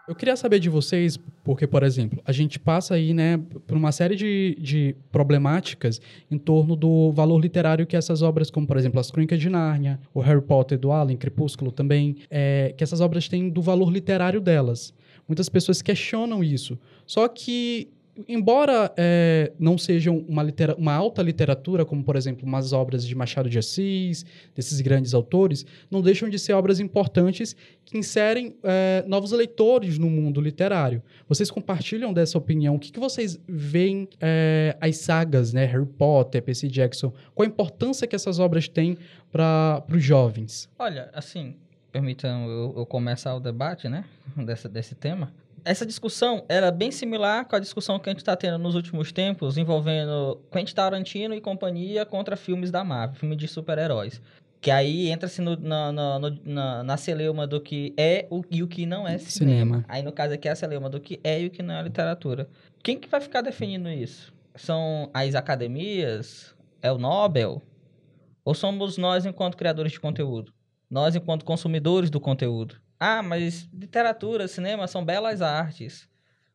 Eu queria saber de vocês, porque, por exemplo, a gente passa aí, né, por uma série de, de problemáticas em torno do valor literário que essas obras, como, por exemplo, As Crônicas de Nárnia, o Harry Potter do Allen, Crepúsculo também, é, que essas obras têm do valor literário delas. Muitas pessoas questionam isso. Só que, embora é, não sejam uma, litera- uma alta literatura, como, por exemplo, umas obras de Machado de Assis, desses grandes autores, não deixam de ser obras importantes que inserem é, novos leitores no mundo literário. Vocês compartilham dessa opinião? O que, que vocês veem é, as sagas, né? Harry Potter, Percy Jackson, qual a importância que essas obras têm para os jovens? Olha, assim, permitam eu, eu começar o debate, né, dessa, desse tema. Essa discussão era bem similar com a discussão que a gente está tendo nos últimos tempos envolvendo Quentin Tarantino e companhia contra filmes da Marvel, filme de super-heróis. Que aí entra-se no- na, na, na, na celeuma do que é o, e o que não é cinema. Cinema. Aí, no caso aqui, é a celeuma do que é e o que não é literatura. Quem que vai ficar definindo isso? São as academias? É o Nobel? Ou somos nós enquanto criadores de conteúdo? Nós enquanto consumidores do conteúdo? Ah, mas literatura, cinema são belas artes.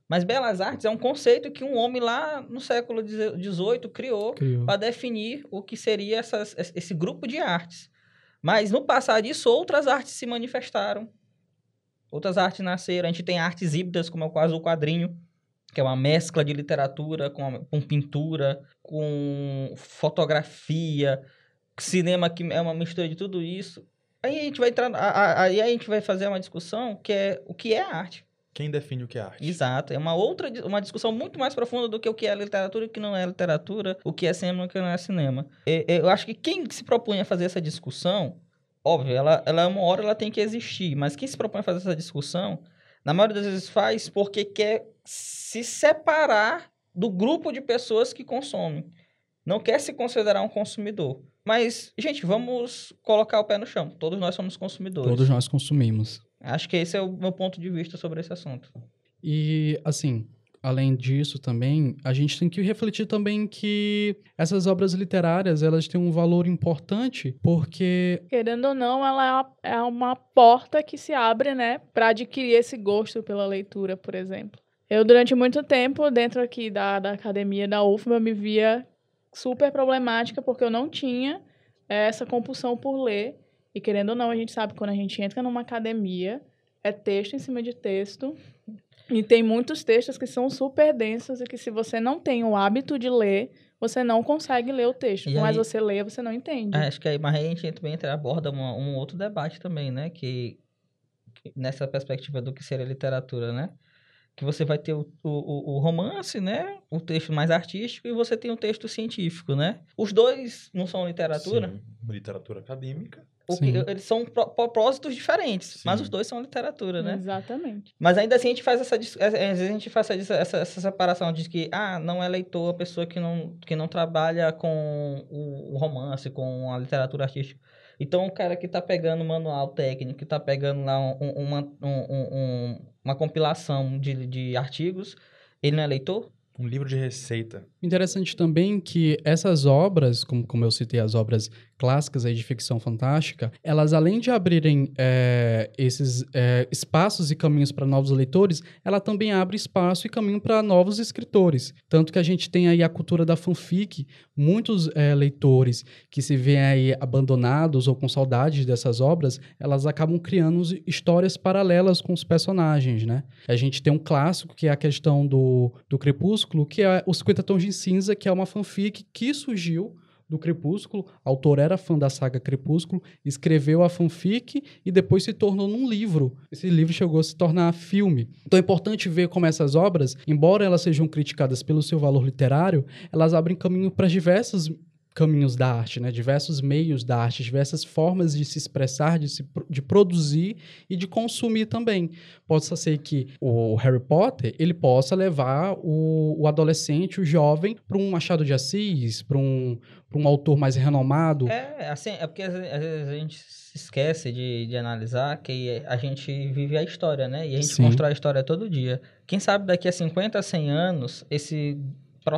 Mas belas artes é um conceito que um homem lá no século XVIII criou, Criou. para definir o que seria essas- esse grupo de artes. Mas no passar disso, outras artes se manifestaram. Outras artes nasceram. A gente tem artes híbridas, como é o caso do quadrinho, que é uma mescla de literatura com, com pintura, com fotografia, cinema, que é uma mistura de tudo isso. Aí a gente vai entrar, aí a gente vai fazer uma discussão que é o que é arte. Quem define o que é arte? Exato, é uma outra, uma discussão muito mais profunda do que o que é literatura e o que não é literatura, o que é cinema e o que não é cinema. Eu acho que quem se propõe a fazer essa discussão, óbvio, ela, ela uma hora ela tem que existir, mas quem se propõe a fazer essa discussão, na maioria das vezes faz porque quer se separar do grupo de pessoas que consomem. Não quer se considerar um consumidor. Mas, gente, vamos colocar o pé no chão. Todos nós somos consumidores. Todos nós consumimos. Acho que esse é o meu ponto de vista sobre esse assunto. E, assim, além disso também, a gente tem que refletir também que essas obras literárias, elas têm um valor importante porque Querendo ou não, ela é uma- é porta que se abre, né, para adquirir esse gosto pela leitura, por exemplo. Eu, durante muito tempo, dentro aqui da, da academia da UFMA, eu me via super problemática porque eu não tinha essa compulsão por ler. E querendo ou não, a gente sabe que quando a gente entra numa academia, é texto em cima de texto. E tem muitos textos que são super densos e que se você não tem o hábito de ler, você não consegue ler o texto. E mais aí- você lê, você não entende. É, acho que aí, mas aí a gente também aborda uma- um outro debate também, né? Que, que nessa perspectiva do que seria literatura, né? Que você vai ter o, o, o- romance, né? O texto mais artístico e você tem o texto científico, né? Os dois não são literatura. Sim, literatura acadêmica. O que- Sim. eles são pro- propósitos diferentes, mas Sim. os dois são literatura, né? Exatamente. Mas ainda assim a gente faz essa, é, é, às vezes a gente faz essa, essa, essa separação de que, ah, não é leitor a pessoa que não, que não trabalha com o, o romance, com a literatura artística. Então, o cara que tá pegando manual técnico, que tá pegando lá um- um- uma, um- um- um- uma compilação de, de artigos, ele não é leitor? Um livro de receita. Interessante também que essas obras, como, como eu citei as obras clássicas aí de ficção fantástica, elas além de abrirem é, esses é, espaços e caminhos para novos leitores, ela também abre espaço e caminho para novos escritores. Tanto que a gente tem aí a cultura da fanfic, muitos é, leitores que se veem aí abandonados ou com saudades dessas obras, elas acabam criando histórias paralelas com os personagens, né? A gente tem um clássico que é a questão do, do Crepúsculo, que é Os 50 Tons de Cinza, que é uma fanfic que surgiu do Crepúsculo. Autor era fã da saga Crepúsculo, escreveu a fanfic e depois se tornou num livro. Esse livro chegou a se tornar filme. Então é importante ver como essas obras, embora elas sejam criticadas pelo seu valor literário, elas abrem caminho para diversos caminhos da arte, né? Diversos meios da arte, diversas formas de se expressar, de, se, de produzir e de consumir também. Pode ser que o Harry Potter ele possa levar o, o adolescente, o jovem, para um Machado de Assis, para um, pra um autor mais renomado. É, assim, é porque às ve- às vezes a gente se esquece de, de analisar que a gente vive a história, né? E a gente Sim. constrói a história todo dia. Quem sabe daqui a 50, 100 anos, esse,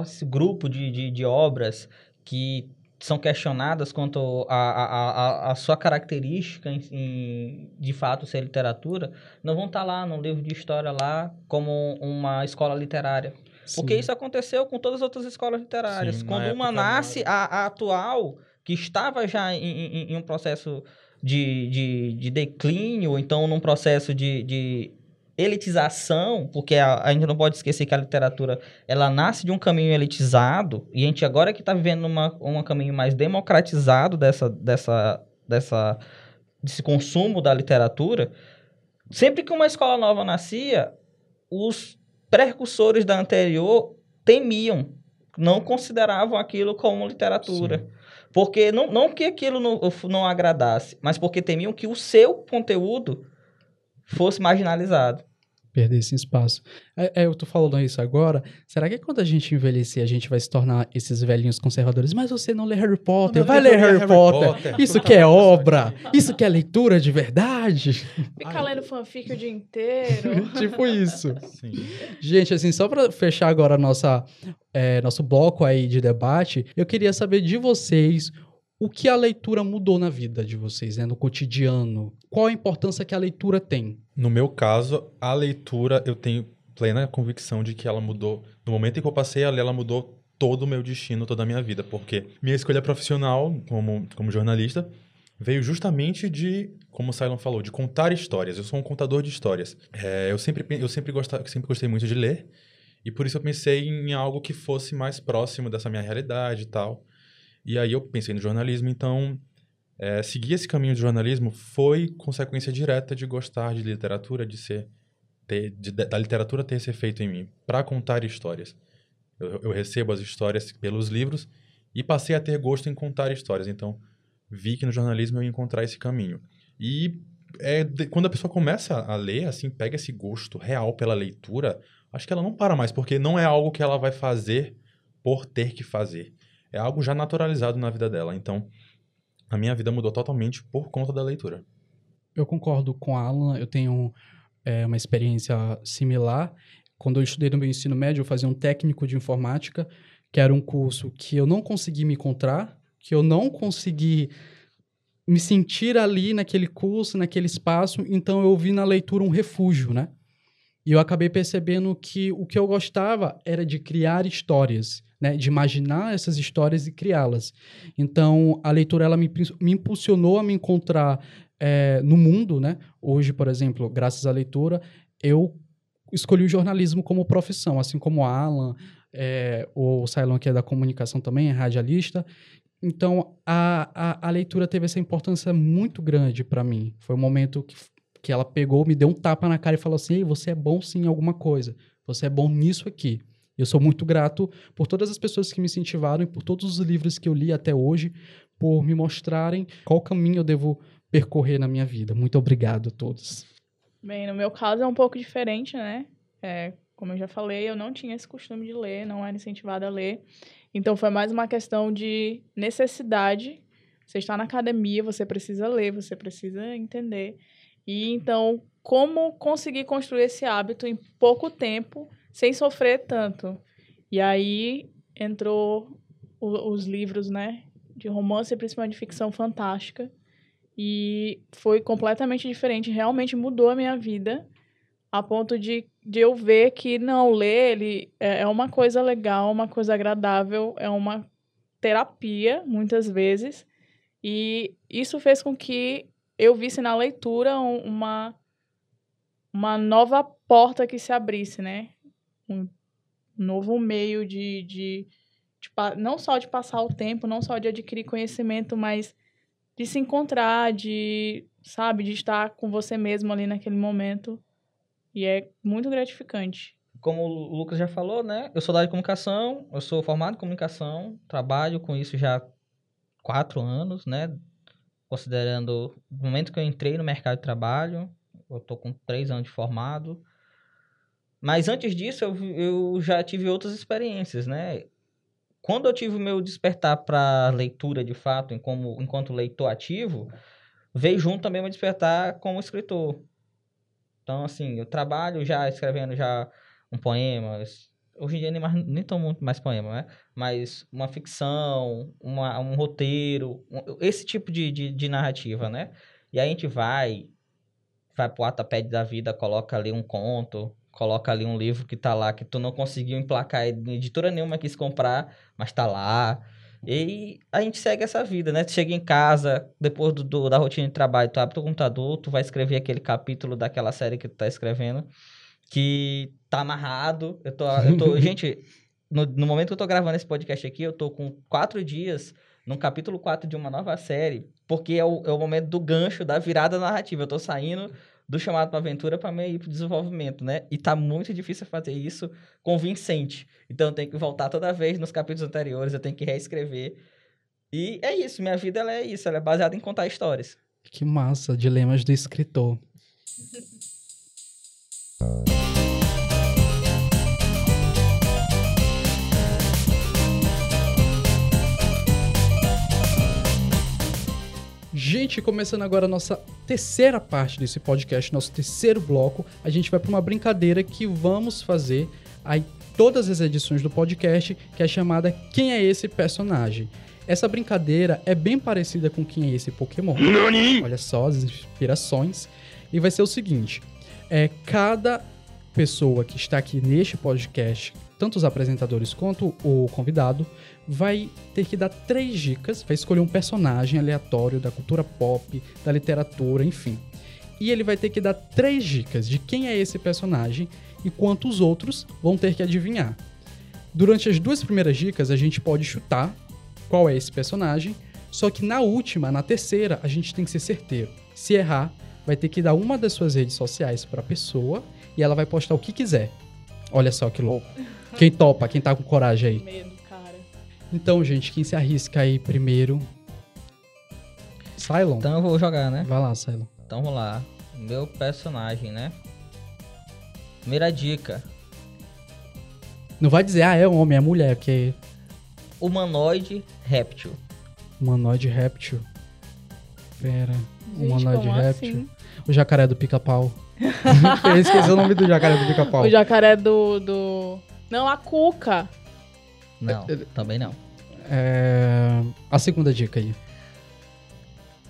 esse grupo de, de, de obras que são questionadas quanto a, a, a, a sua característica em, em, de fato ser literatura, não vão estar lá no livro de história lá como uma escola literária. Porque Sim. isso aconteceu com todas as outras escolas literárias. Sim, na Quando uma nasce, a, a atual, que estava já em, em- em um processo de, de, de declínio, ou então num processo de, de elitização, porque a, a gente não pode esquecer que a literatura ela nasce de um caminho elitizado, e a gente agora que está vivendo uma, um caminho mais democratizado dessa, dessa, dessa, desse consumo da literatura, sempre que uma escola nova nascia, os precursores da anterior temiam, não consideravam aquilo como literatura. Porque não, não que aquilo não, não agradasse, mas porque temiam que o seu conteúdo fosse marginalizado. Perder esse espaço. É, é, eu tô falando isso agora. Será que quando a gente envelhecer, a gente vai se tornar esses velhinhos conservadores? Mas você não lê Harry Potter. Não, vai ler Harry, Harry Potter. Potter. Isso Tá que é obra. Isso que é leitura de verdade. Ficar lendo fanfic o dia inteiro. tipo isso. Sim. Gente, assim, só pra fechar agora nossa, é, nosso bloco aí de debate, eu queria saber de vocês o que a leitura mudou na vida de vocês, né? No cotidiano? Qual a importância que a leitura tem? No meu caso, a leitura, eu tenho plena convicção de que ela mudou. No momento em que eu passei a ler, ela mudou todo o meu destino, toda a minha vida. Porque minha escolha profissional como, como jornalista veio justamente de, como o Cylon falou, de contar histórias. Eu sou um contador de histórias. É, eu sempre, eu sempre, gostava, sempre gostei muito de ler. E por isso eu pensei em algo que fosse mais próximo dessa minha realidade e tal. E aí eu pensei no jornalismo, então é, seguir esse caminho de jornalismo foi consequência direta de gostar de literatura, de ser ter, de, da literatura ter esse efeito em mim, para contar histórias. Eu, eu, recebo as histórias pelos livros e passei a ter gosto em contar histórias. Então, vi que no jornalismo eu ia encontrar esse caminho. E é, de, quando a pessoa começa a ler, assim, pega esse gosto real pela leitura, acho que ela não para mais, porque não é algo que ela vai fazer por ter que fazer. É algo já naturalizado na vida dela. Então, a minha vida mudou totalmente por conta da leitura. Eu concordo com a Alan, eu tenho é, uma experiência similar. Quando eu estudei no meu ensino médio, eu fazia um técnico de informática, que era um curso que eu não consegui me encontrar, que eu não consegui me sentir ali naquele curso, naquele espaço, então eu vi na leitura um refúgio, né? E eu acabei percebendo que o que eu gostava era de criar histórias, né? De imaginar essas histórias e criá-las. Então, a leitura, ela me, me impulsionou a me encontrar é, no mundo, né? Hoje, por exemplo, graças à leitura, eu escolhi o jornalismo como profissão, assim como Alan, é, o Cylon, que é da comunicação também, é radialista. Então, a, a, a leitura teve essa importância muito grande para mim. Foi um momento que, que ela pegou, me deu um tapa na cara e falou assim: Ei, você é bom sim em alguma coisa. Você é bom nisso aqui. Eu sou muito grato por todas as pessoas que me incentivaram e por todos os livros que eu li até hoje, por me mostrarem qual caminho eu devo percorrer na minha vida. Muito obrigado a todos. Bem, no meu caso é um pouco diferente, né? É, como eu já falei, eu não tinha esse costume de ler, não era incentivada a ler. Então foi mais uma questão de necessidade. Você está na academia, você precisa ler, você precisa entender. E então, como conseguir construir esse hábito em pouco tempo, sem sofrer tanto? E aí entrou o, os livros, né, de romance, principalmente de ficção fantástica, e foi completamente diferente, realmente mudou a minha vida, a ponto de, de eu ver que não, ler ele é, é uma coisa legal, uma coisa agradável, é uma terapia, muitas vezes. E isso fez com que eu visse na leitura uma, uma nova porta que se abrisse, né? Um novo meio de, de, de, não só de passar o tempo, não só de adquirir conhecimento, mas de se encontrar, de, sabe, de estar com você mesmo ali naquele momento. E é muito gratificante. Como o Lucas já falou, né? Eu sou da área de comunicação, eu sou formado em comunicação, trabalho com isso já há quatro anos, né? Considerando o momento que eu entrei no mercado de trabalho, eu tô com três anos de formado. Mas antes disso, eu, eu já tive outras experiências, né? quando eu tive o meu despertar para leitura de fato, em como, enquanto leitor ativo, veio junto também o meu despertar como escritor. Então, assim, eu trabalho já escrevendo já um poema, hoje em dia nem, mais, nem muito mais poema, né? Mas uma ficção, uma, um roteiro, um, esse tipo de, de, de, narrativa, né? E aí a gente vai, vai pro Ataped da vida, coloca ali um conto, coloca ali um livro que tá lá, que tu não conseguiu emplacar, editora nenhuma quis comprar, mas tá lá. E a gente segue essa vida, né? Tu chega em casa, depois do, do, da rotina de trabalho, tu abre teu computador, tu vai escrever aquele capítulo daquela série que tu tá escrevendo, que tá amarrado. Eu tô, eu tô gente, no, no momento que eu tô gravando esse podcast aqui, eu tô com quatro dias no capítulo 4 de uma nova série, porque é o, é o momento do gancho, da virada narrativa. Eu tô saindo do chamado para aventura para meio para desenvolvimento, né? E tá muito difícil fazer isso convincente. Então eu tenho que voltar toda vez nos capítulos anteriores, eu tenho que reescrever. E é isso, minha vida ela é isso, ela é baseada em contar histórias. Que massa, dilemas do escritor. Gente, começando agora a nossa terceira parte desse podcast, nosso terceiro bloco, a gente vai para uma brincadeira que vamos fazer aí todas as edições do podcast, que é chamada Quem é esse personagem? Essa brincadeira é bem parecida com quem é esse Pokémon. Olha só as inspirações. E vai ser o seguinte: é cada pessoa que está aqui neste podcast, tanto os apresentadores quanto o convidado, vai ter que dar três dicas, vai escolher um personagem aleatório da cultura pop, da literatura, enfim. E ele vai ter que dar três dicas de quem é esse personagem e quantos outros vão ter que adivinhar. Durante as duas primeiras dicas, a gente pode chutar qual é esse personagem, só que na última, na terceira, a gente tem que ser certeiro. Se errar, vai ter que dar uma das suas redes sociais para a pessoa e ela vai postar o que quiser. Olha só que louco. Quem topa, quem tá com coragem aí. Medo. Então, gente, quem se arrisca aí primeiro? Cylon? Então eu vou jogar, né? Vai lá, Cylon. Então vamos lá. Meu personagem, né? Primeira dica. Não vai dizer, ah, é homem, é mulher, porque Humanoide réptil. humanoide réptil. Pera, Gente, humanoide como réptil. assim? O jacaré do pica-pau. Eu esqueci o nome do jacaré do pica-pau. O jacaré do, do... Não, a cuca. Não, também não. É... A segunda dica aí.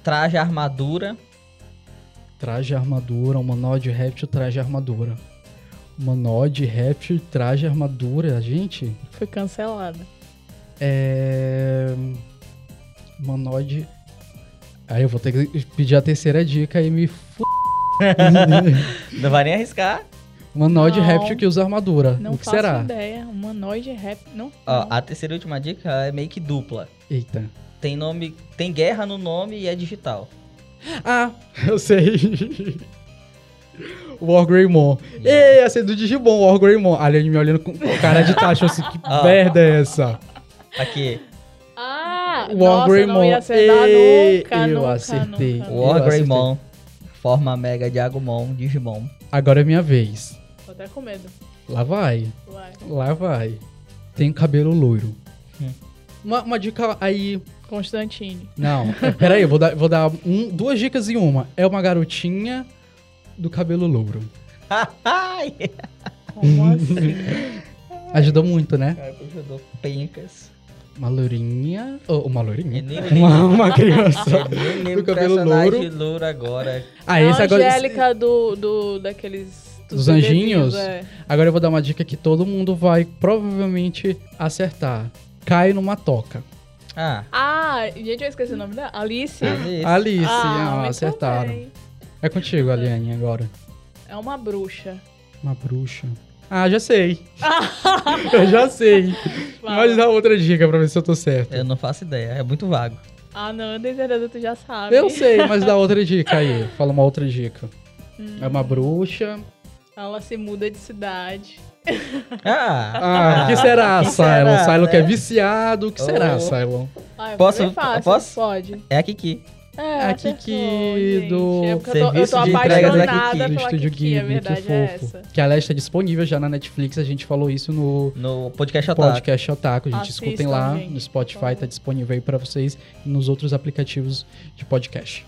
Traje armadura. Traje armadura, humanoide réptil, traje armadura. Humanoide réptil, traje armadura. Gente, Foi cancelada. é... Humanoide... Aí eu vou ter que pedir a terceira dica e me f... Não vai nem arriscar. Humanoide Não. réptil que usa armadura. Não o que faço será? ideia. Humanoide rap. Não. Ó, não. a terceira e última dica é meio que dupla. Eita. Tem nome, tem guerra no nome e é digital. Ah, eu sei. Wargreymon. Ei, essa é do Digimon, Wargreymon. A Aliane me olhando com cara de tacho, assim, que Ah. merda é essa? Aqui, Ah, O nossa, eu não ia acertar Ei, nunca, eu nunca, acertei. nunca. Eu Wargreymon. Forma Mega de Agumon, Digimon. Agora é minha vez. Tô até com medo. Lá vai, Vai. lá vai. Tem cabelo loiro. Hum. Uma, uma dica aí. Constantine. Não, é, peraí, eu vou dar, vou dar um- duas dicas em uma. É uma garotinha do cabelo louro. Como assim? Ajudou muito, né? Cara, ajudou pencas. Uma lourinha. Oh, uma lourinha? Nem Uma, uma criança. Do cabelo louro. louro agora. Ah, a esse agora. Angélica do, do, daqueles... Dos anjinhos? bebezinhos, É. Agora eu vou dar uma dica que todo mundo vai provavelmente acertar. Cai numa toca. Ah, Ah, gente, eu esqueci o nome dela. Alice. Alice. Alice, Ah, ah, acertaram. bem. É contigo, Aliane, agora. É uma bruxa. Uma bruxa. Ah, já sei. eu já sei. Fala. Mas dá outra dica pra ver se eu tô certo. Eu não faço ideia, é muito vago. Ah, não, eu tenho certeza tu já sabe. Eu sei, mas dá outra dica aí. Fala uma outra dica. Hum. É uma bruxa. Ela se muda de cidade. Ah! Ah, o que será, que Cylon? será, Cylon né? que é viciado. O que será, Oh. Cylon? Ah, Posso- Posso? Fácil. posso? Pode. É a Kiki. É, A Kiki do É eu tô, eu Serviço tô de entrega da Kiki. do Estúdio Kiki, a Ghibli, que verdade é fofo. essa. Que aliás está disponível já na Netflix. A gente falou isso no No podcast Otaku. podcast Otaku. Gente, Assistam, escutem lá gente, no Spotify, por favor. tá disponível aí pra vocês e nos outros aplicativos de podcast.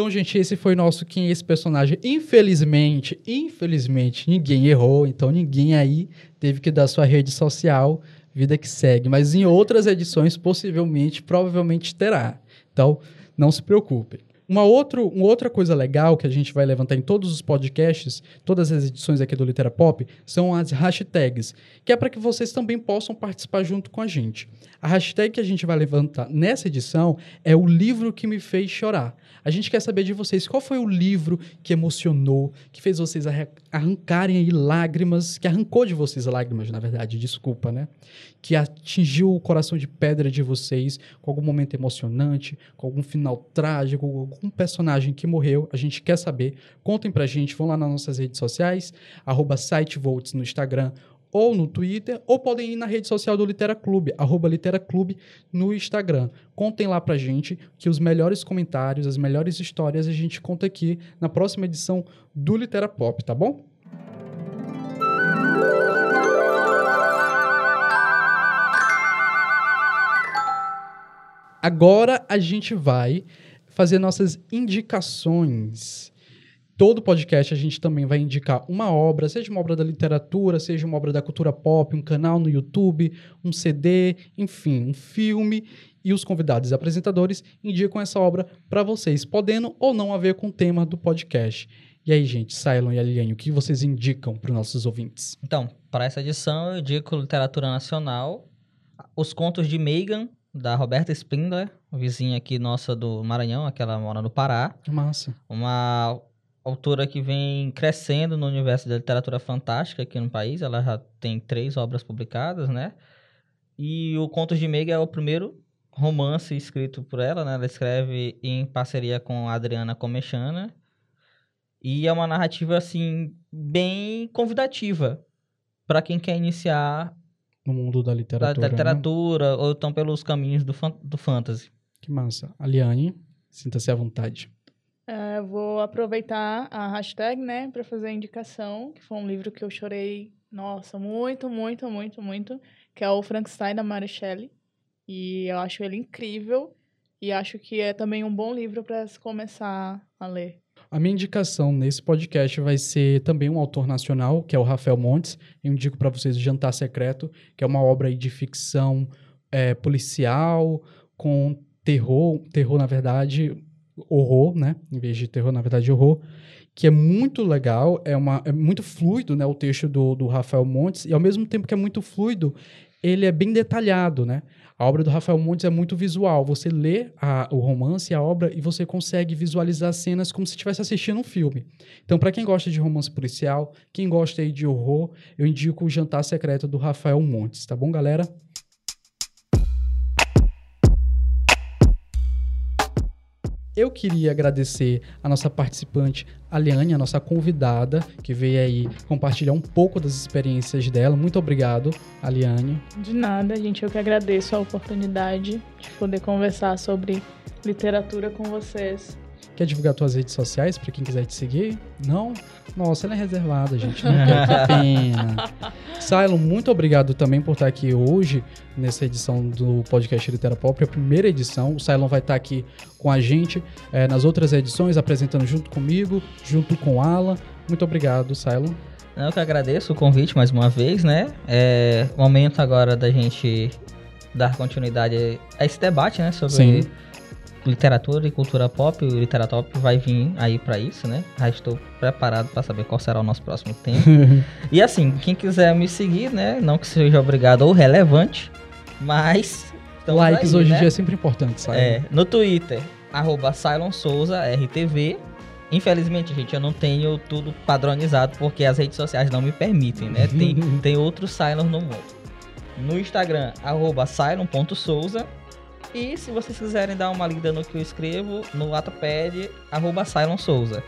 Então, gente, esse foi nosso Quem é esse personagem. Infelizmente, infelizmente, ninguém errou. Então, ninguém aí teve que dar sua rede social, vida que segue. Mas em outras edições, possivelmente, provavelmente terá. Então, não se preocupem. Uma, outro, uma outra coisa legal que a gente vai levantar em todos os podcasts, todas as edições aqui do Litera Pop, são as hashtags, que é para que vocês também possam participar junto com a gente. A hashtag que a gente vai levantar nessa edição é o livro que me fez chorar. A gente quer saber de vocês qual foi o livro que emocionou, que fez vocês arra- arrancarem aí lágrimas, que arrancou de vocês lágrimas, na verdade, desculpa, né? Que atingiu o coração de pedra de vocês com algum momento emocionante, com algum final trágico, um personagem que morreu, a gente quer saber. Contem pra gente, vão lá nas nossas redes sociais, arroba sitevolts no Instagram ou no Twitter, ou podem ir na rede social do Litera Clube, arroba Litera Clube no Instagram. Contem lá pra gente que os melhores comentários, as melhores histórias a gente conta aqui na próxima edição do Litera Pop, tá bom? Agora a gente vai fazer nossas indicações. Todo podcast a gente também vai indicar uma obra, seja uma obra da literatura, seja uma obra da cultura pop, um canal no YouTube, um CD, enfim, um filme. E os convidados apresentadores indicam essa obra para vocês, podendo ou não a ver com o tema do podcast. E aí, gente, Cylon e Aliane, o que vocês indicam para os nossos ouvintes? Então, para essa edição eu indico literatura nacional, Os Contos de Megan, da Roberta Spindler, vizinha aqui nossa do Maranhão, aquela mora no Pará. Massa. Uma autora que vem crescendo no universo da literatura fantástica aqui no país. Ela já tem três obras publicadas, né? E o Contos de Megan é o primeiro romance escrito por ela, né? Ela escreve em parceria com a Adriana Comechana. E é uma narrativa, assim, bem convidativa para quem quer iniciar No mundo da da, literatura. da né? literatura ou então pelos caminhos do, fan- do fantasy. Que massa. Aliane, sinta-se à vontade. É, vou aproveitar a hashtag, né, para fazer a indicação, que foi um livro que eu chorei, nossa, muito, muito, muito, muito, que é o Frankenstein da Mary Shelley. E eu acho ele incrível e acho que é também um bom livro para se começar a ler. A minha indicação nesse podcast vai ser também um autor nacional, que é o Rafael Montes. Eu indico para vocês o Jantar Secreto, que é uma obra de ficção é, policial, com terror, terror na verdade, horror, né? Em vez de terror, na verdade, horror. Que é muito legal, é, uma, é muito fluido, né? O texto do, do Rafael Montes, e ao mesmo tempo que é muito fluido, ele é bem detalhado, né? A obra do Rafael Montes é muito visual. Você lê a- o romance, a obra, e você consegue visualizar cenas como se estivesse assistindo um filme. Então, para quem gosta de romance policial, quem gosta aí de horror, eu indico o Jantar Secreto do Rafael Montes, tá bom, galera? Eu queria agradecer a nossa participante, Aliane, a nossa convidada, que veio aí compartilhar um pouco das experiências dela. Muito obrigado, Aliane. De nada, gente, eu que agradeço a oportunidade de poder conversar sobre literatura com vocês. Quer divulgar tuas redes sociais para quem quiser te seguir? Não? Nossa, ela é reservada, gente. Não quero, que pena. Cylon, muito obrigado também por estar aqui hoje nessa edição do podcast Litera Pop, a primeira edição. O Cylon vai estar aqui com a gente eh, nas outras edições, apresentando junto comigo, junto com o Alan. Muito obrigado, Cylon. Eu que agradeço o convite mais uma vez, né? É momento agora da gente dar continuidade a esse debate, né? Sobre Sim. Literatura e cultura pop. O Literatop vai vir aí pra isso, né? Já estou preparado pra saber qual será o nosso próximo tema. e assim, quem quiser me seguir, né? Não que seja obrigado ou relevante, mas. Likes aí, hoje em né? dia é sempre importante, Cylon. É, no Twitter, arroba Souza, RTV. Infelizmente, gente, eu não tenho tudo padronizado porque as redes sociais não me permitem, né? Tem, tem outros Cylon no mundo. No Instagram, arroba Cylon.souza. E se vocês quiserem dar uma lida no que eu escrevo, no Wattpad, arroba Cylon Souza.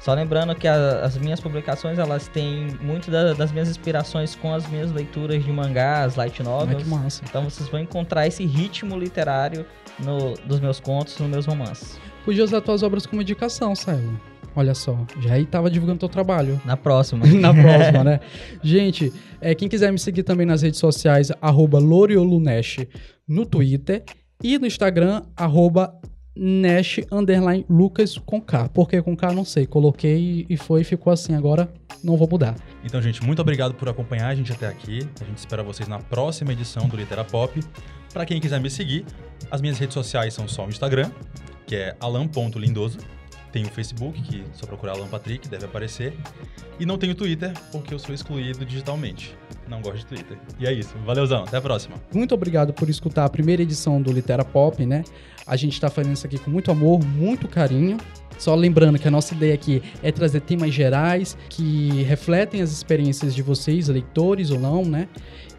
Só lembrando que a- as minhas publicações, elas têm muito da- das minhas inspirações com as minhas leituras de mangás, light novels. massa. Então vocês vão encontrar esse ritmo literário no, dos meus contos, nos meus romances. Podia usar tuas obras como indicação, Cylon. Olha só, já aí tava divulgando teu trabalho. Na próxima. na próxima, né? Gente, é, quem quiser me seguir também nas redes sociais, arroba Loriolunesh no Twitter e no Instagram, arroba Nash underline Lucas com K. Por que com K? Não sei. Coloquei e foi, ficou assim. Agora não vou mudar. Então, gente, muito obrigado por acompanhar a gente até aqui. A gente espera vocês na próxima edição do Litera Pop. Para quem quiser me seguir, as minhas redes sociais são só o Instagram, que é alan.lindoso. Tem o Facebook, que só procurar Alan Patrick, deve aparecer. E não tenho Twitter, porque eu sou excluído digitalmente. Não gosto de Twitter. E é isso. Valeuzão, até a próxima. Muito obrigado por escutar a primeira edição do Litera Pop, né? A gente tá fazendo isso aqui com muito amor, muito carinho. Só lembrando que a nossa ideia aqui é trazer temas gerais que refletem as experiências de vocês, leitores ou não, né?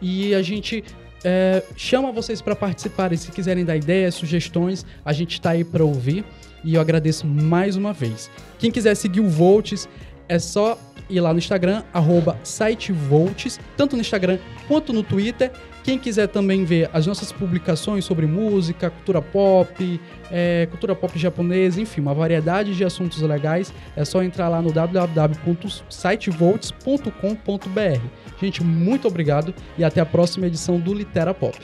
E a gente é, chama vocês para participarem. Se quiserem dar ideias, sugestões, a gente está aí para ouvir. E eu agradeço mais uma vez. Quem quiser seguir o Volts, é só ir lá no Instagram, arroba sitevolts, tanto no Instagram quanto no Twitter. Quem quiser também ver as nossas publicações sobre música, cultura pop, é, cultura pop japonesa, enfim, uma variedade de assuntos legais, é só entrar lá no www.sitevolts.com.br. Gente, muito obrigado e até a próxima edição do Litera Pop.